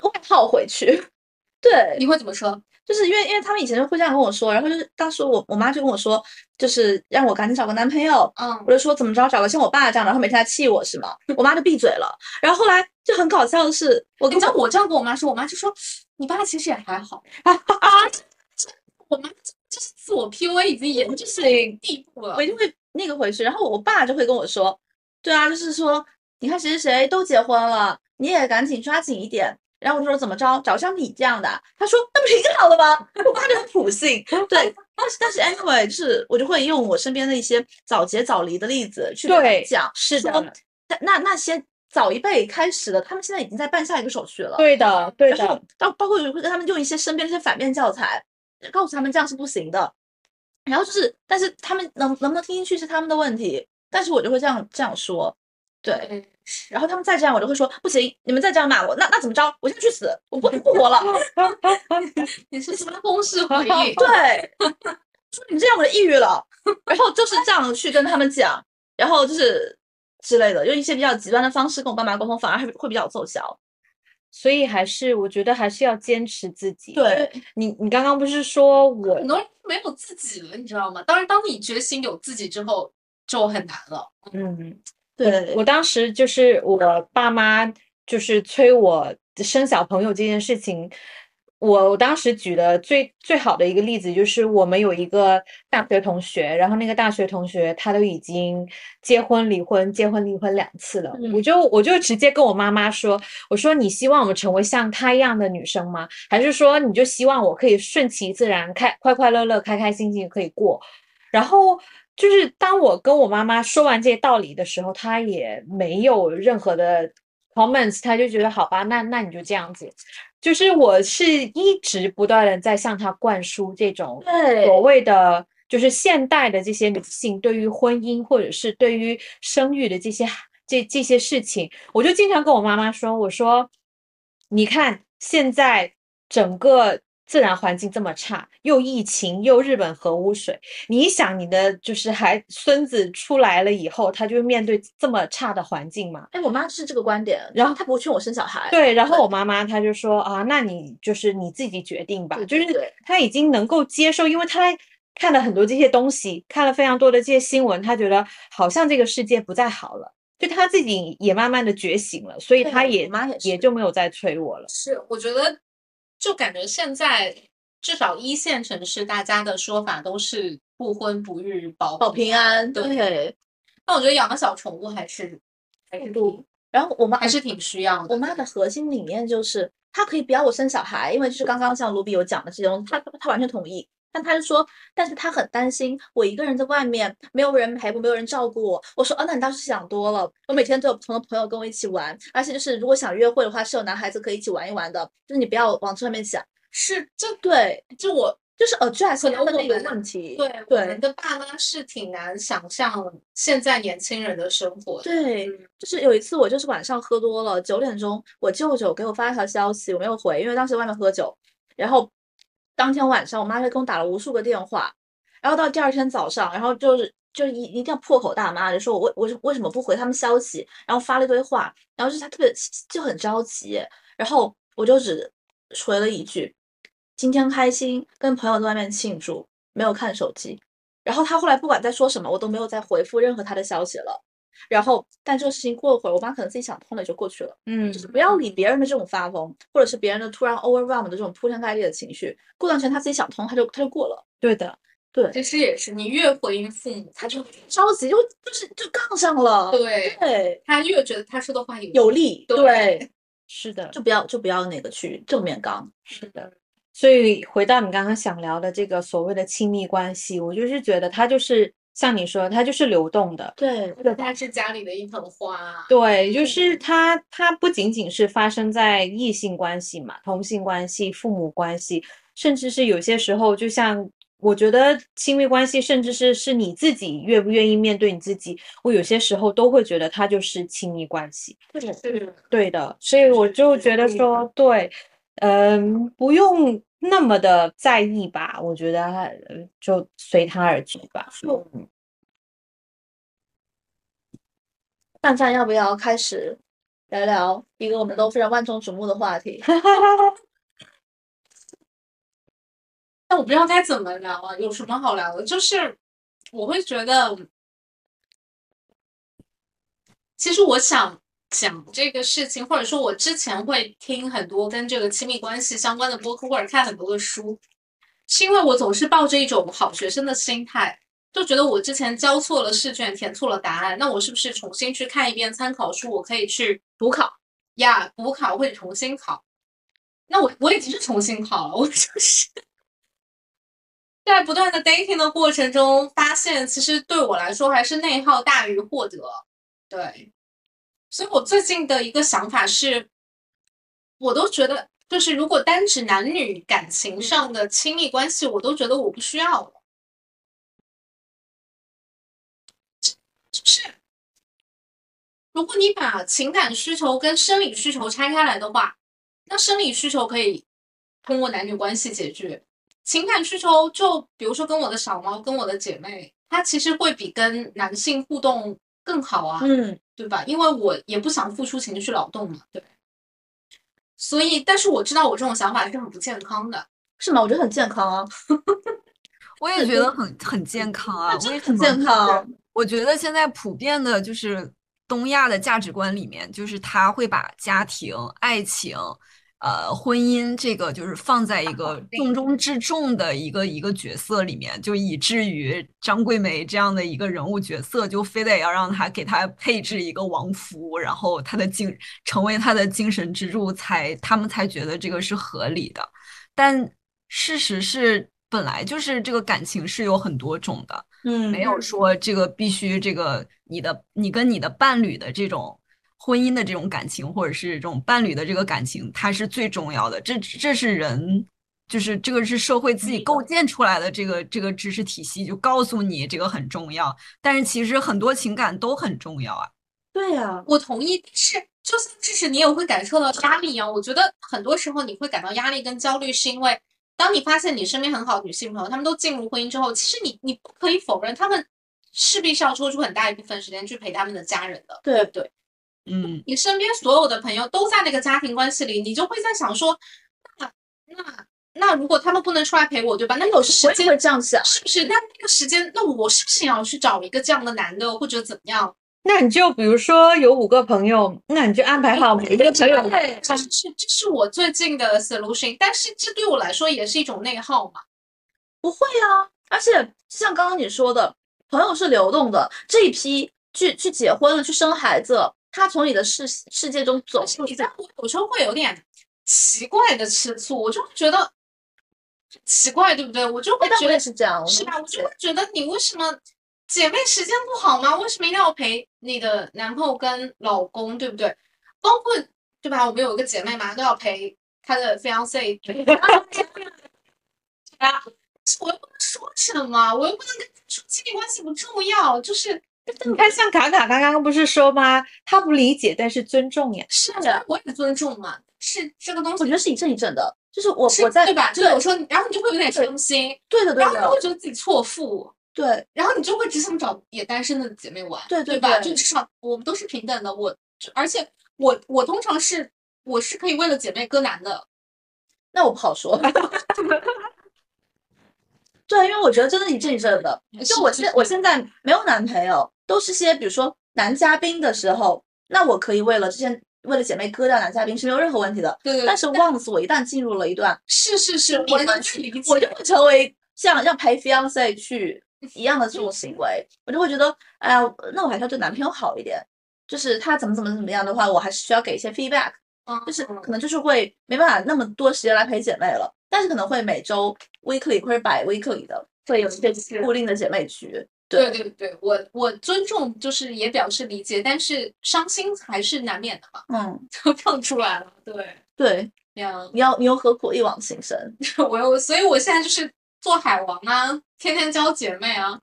外套回去，对，你会怎么说？就是因为因为他们以前就会这样跟我说，然后就是当时我我妈就跟我说，就是让我赶紧找个男朋友，嗯我就说怎么着找个像我爸这样，然后每天来气我是吗？我妈就闭嘴了。然后后来就很搞笑的是，我跟你知道我这样跟我妈说，我妈就说你爸其实也还好 啊啊。这我妈就是自我 PUA 已经严重到地步了我。一定会那个回去，然后我爸就会跟我说，对啊，就是说你看谁谁谁都结婚了，你也赶紧抓紧一点。然后我就说怎么着，找像你这样的？他说那不是挺好的吗？我爸就很普信，对。但是但是 anyway，就是我就会用我身边的一些早结早离的例子去讲，是的说那那那些早一辈开始的，他们现在已经在办下一个手续了。对的，对然后包括有会跟他们用一些身边的一些反面教材，告诉他们这样是不行的。然后就是，但是他们能能不能听进去是他们的问题，但是我就会这样这样说，对。然后他们再这样，我就会说不行，你们再这样骂我，那那怎么着？我现在去死，我不不活了。你是什么公式回应？对，说你们这样我就抑郁了。然后就是这样去跟他们讲，然后就是之类的，用一些比较极端的方式跟我爸妈沟通，反而还会比较奏效。所以还是我觉得还是要坚持自己。对，你你刚刚不是说我很多人没有自己了，你知道吗？当然，当你决心有自己之后，就很难了。嗯，对，我当时就是我爸妈就是催我生小朋友这件事情，我我当时举的最最好的一个例子就是我们有一个大学同学，然后那个大学同学他都已经结婚离婚，结婚离婚两次了，我嗯就我就直接跟我妈妈说，我说你希望我们成为像她一样的女生吗？还是说你就希望我可以顺其自然，开快快乐乐、开开心心可以过？然后就是当我跟我妈妈说完这些道理的时候，她也没有任何的 comments，她就觉得好吧，那那你就这样子。就是我是一直不断的在向她灌输这种对所谓的就是现代的这些女性对于婚姻或者是对于生育的这些这这些事情，我就经常跟我妈妈说，我说你看现在整个自然环境这么差，又疫情又日本核污水，你想你的就是还孙子出来了以后，他就会面对这么差的环境嘛？哎，我妈是这个观点，然后她不会劝我生小孩。对，然后我妈妈她就说啊，那你就是你自己决定吧，就是她已经能够接受，因为她看了很多这些东西，看了非常多的这些新闻，她觉得好像这个世界不再好了，就她自己也慢慢的觉醒了，所以对她也妈也也就没有再催我了。是，我觉得就感觉现在至少一线城市，大家的说法都是不婚不育保保平安，对对。那我觉得养个小宠物还是还是挺然后我妈还是挺需要的。我妈的核心理念就是，她可以不要我生小孩，因为就是刚刚像卢比有讲的这种，她她完全同意。但他就说，但是他很担心我一个人在外面没有人陪我，没有人照顾我。我说，啊，那你倒是想多了。我每天都有不同的朋友跟我一起玩，而且就是如果想约会的话，是有男孩子可以一起玩一玩的。就是你不要往这上面想。是这对，就我就是 address 可能他的那个问题。对我对们的爸妈是挺难想象现在年轻人的生活的。对嗯，就是有一次我就是晚上喝多了，九点钟，我舅舅给我发了条消息，我没有回，因为当时外面喝酒。然后当天晚上，我妈就给我打了无数个电话，然后到第二天早上，然后就是就一一定要破口大骂，就说我为我为什么不回他们消息，然后发了一堆话，然后就是他特别就很着急，然后我就只回了一句：“今天开心，跟朋友在外面庆祝，没有看手机。”然后他后来不管在说什么，我都没有再回复任何他的消息了。然后，但这个事情过了会儿，我妈可能自己想通了，也就过去了。嗯就是不要理别人的这种发疯，或者是别人的突然 overwhelm 的这种铺天盖地的情绪。过段时间他自己想通，他就他就过了。对的，对，其实也是，你越回应父母，他就着急就就是就杠上了。对对，他越觉得他说的话有有利。对对，是的，就不要就不要那个去正面刚。是的。所以回到你刚刚想聊的这个所谓的亲密关系，我就是觉得它就是像你说，它就是流动的。对，或者它是家里的一盆花。对，就是它，它不仅仅是发生在异性关系嘛，同性关系、父母关系，甚至是有些时候，就像我觉得亲密关系，甚至是是你自己愿不愿意面对你自己，我有些时候都会觉得它就是亲密关系。是，对的，所以我就觉得说，对，嗯，不用那么的在意吧，我觉得呃就随他而去吧。嗯范范要不要开始聊聊一个我们都非常万众瞩目的话题？但我不知道该怎么聊啊，有什么好聊的？就是我会觉得，其实我想讲这个事情，或者说我之前会听很多跟这个亲密关系相关的播客，或者看很多的书，是因为我总是抱着一种好学生的心态，就觉得我之前交错了试卷，填错了答案，那我是不是重新去看一遍参考书，我可以去补考。呀补考或者重新考？那我我已经是重新考了，我就是。在不断的 dating 的过程中，发现其实对我来说还是内耗大于获得。对，所以我最近的一个想法是，我都觉得，就是如果单指男女感情上的亲密关系，我都觉得我不需要了。就是，如果你把情感需求跟生理需求拆开来的话，那生理需求可以通过男女关系解决。情感需求，就比如说跟我的小猫，跟我的姐妹，它其实会比跟男性互动更好啊，嗯，对吧？因为我也不想付出情绪劳动嘛，对。所以，但是我知道我这种想法是很不健康的。是吗？我觉得很健康啊。我也觉得很很健康啊，真的为什么？很健康。我觉得现在普遍的就是东亚的价值观里面，就是他会把家庭、爱情。呃，婚姻这个就是放在一个重中之重的一个一个角色里面，就以至于张桂梅这样的一个人物角色，就非得要让他给他配置一个王夫，然后他的精成为他的精神支柱，才他们才觉得这个是合理的。但事实是，本来就是这个感情是有很多种的，嗯，没有说这个必须这个你的你跟你的伴侣的这种。婚姻的这种感情，或者是这种伴侣的这个感情，它是最重要的。这这是人，就是这个是社会自己构建出来的这个这个知识体系，就告诉你这个很重要。但是其实很多情感都很重要啊。对啊，我同意。是，就像这是你也会感受到压力一样。我觉得很多时候你会感到压力跟焦虑，是因为当你发现你身边很好的女性朋友，她们都进入婚姻之后，其实你你不可以否认，她们势必是要抽出很大一部分时间去陪他们的家人的，对不对？嗯，你身边所有的朋友都在那个家庭关系里，你就会在想说，那那那如果他们不能出来陪我，对吧？那有时间会这样想，是不是？那那个时间，那我是不是也要去找一个这样的男的，或者怎么样？那你就比如说有五个朋友，那你就安排好每一个朋友。对，这是这是我最近的 solution，但是这对我来说也是一种内耗嘛。不会啊，而且像刚刚你说的，朋友是流动的，这一批去去结婚了，去生孩子。他从你的世世界中走出去，我有时候会有点奇怪的吃醋，我就会觉得奇怪，对不对？我就会觉得是这样，是吧？我就会觉得你为什么姐妹时间不好吗？为什么一定要陪你的男朋友跟老公，对不对？包括对吧？我们有一个姐妹嘛，都要陪她的 fiance，啊，我又不能说什么，我又不能跟亲密关系不重要，就是。你看，像卡卡刚刚不是说吗？他不理解，但是尊重呀。是的，我也尊重嘛。是这个东西，我觉得是一阵一阵的。就是我我在对吧？就有时候，然后你就会有点伤心。对的对的。然后你会觉得自己错付。对。然后你就会只想找也单身的姐妹玩。对对吧？就至少我们都是平等的。我而且我我通常是我是可以为了姐妹割男的。那我不好说。对，因为我觉得真的一阵一阵的。就我现我现在没有男朋友，都是些比如说男嘉宾的时候，那我可以为了之前为了姐妹割掉男嘉宾是没有任何问题的。对对，但是 once 我一旦进入了一段是是是，我能去理解，我就会成为像要陪 fiance 去一样的这种行为，我就会觉得，哎呀，那我还是要对男朋友好一点，就是他怎么怎么怎么样的话，我还是需要给一些 feedback，就是可能就是会没办法那么多时间来陪姐妹了，但是可能会每周 weekly 或者百 weekly 的会有一些固定的姐妹局。对对对，我我尊重，就是也表示理解，但是伤心还是难免的嘛。嗯，就放出来了。对对，呀，你要你又何苦一往情深？我又，所以我现在就是做海王啊，天天教姐妹啊。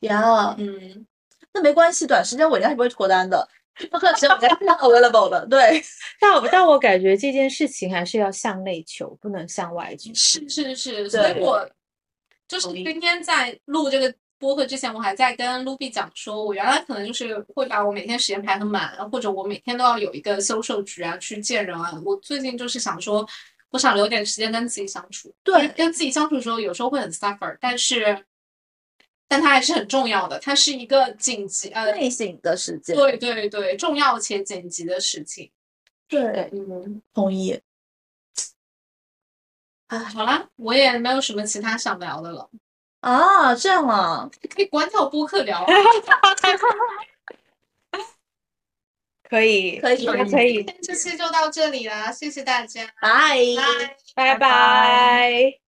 呀，嗯，那没关系，短时间我应该是不会脱单的，不可能只有 available 的。对，但我但我感觉这件事情还是要向内求，不能向外求。是是是，所以我就是今天在录这个。播客之前，我还在跟 Ruby 讲说，我原来可能就是会把我每天时间排很满，或者我每天都要有一个 social 局啊，去见人啊。我最近就是想说，我想留点时间跟自己相处。对，跟自己相处的时候，有时候会很 suffer，但是，但它还是很重要的，它是一个紧急呃内省的时间。对对对，重要且紧急的事情。对，嗯，同意。啊，好啦，我也没有什么其他想聊的了。啊，这样啊，可以关掉播客聊。可以，可以，可以。这期就到这里啦，谢谢大家，拜拜，拜拜。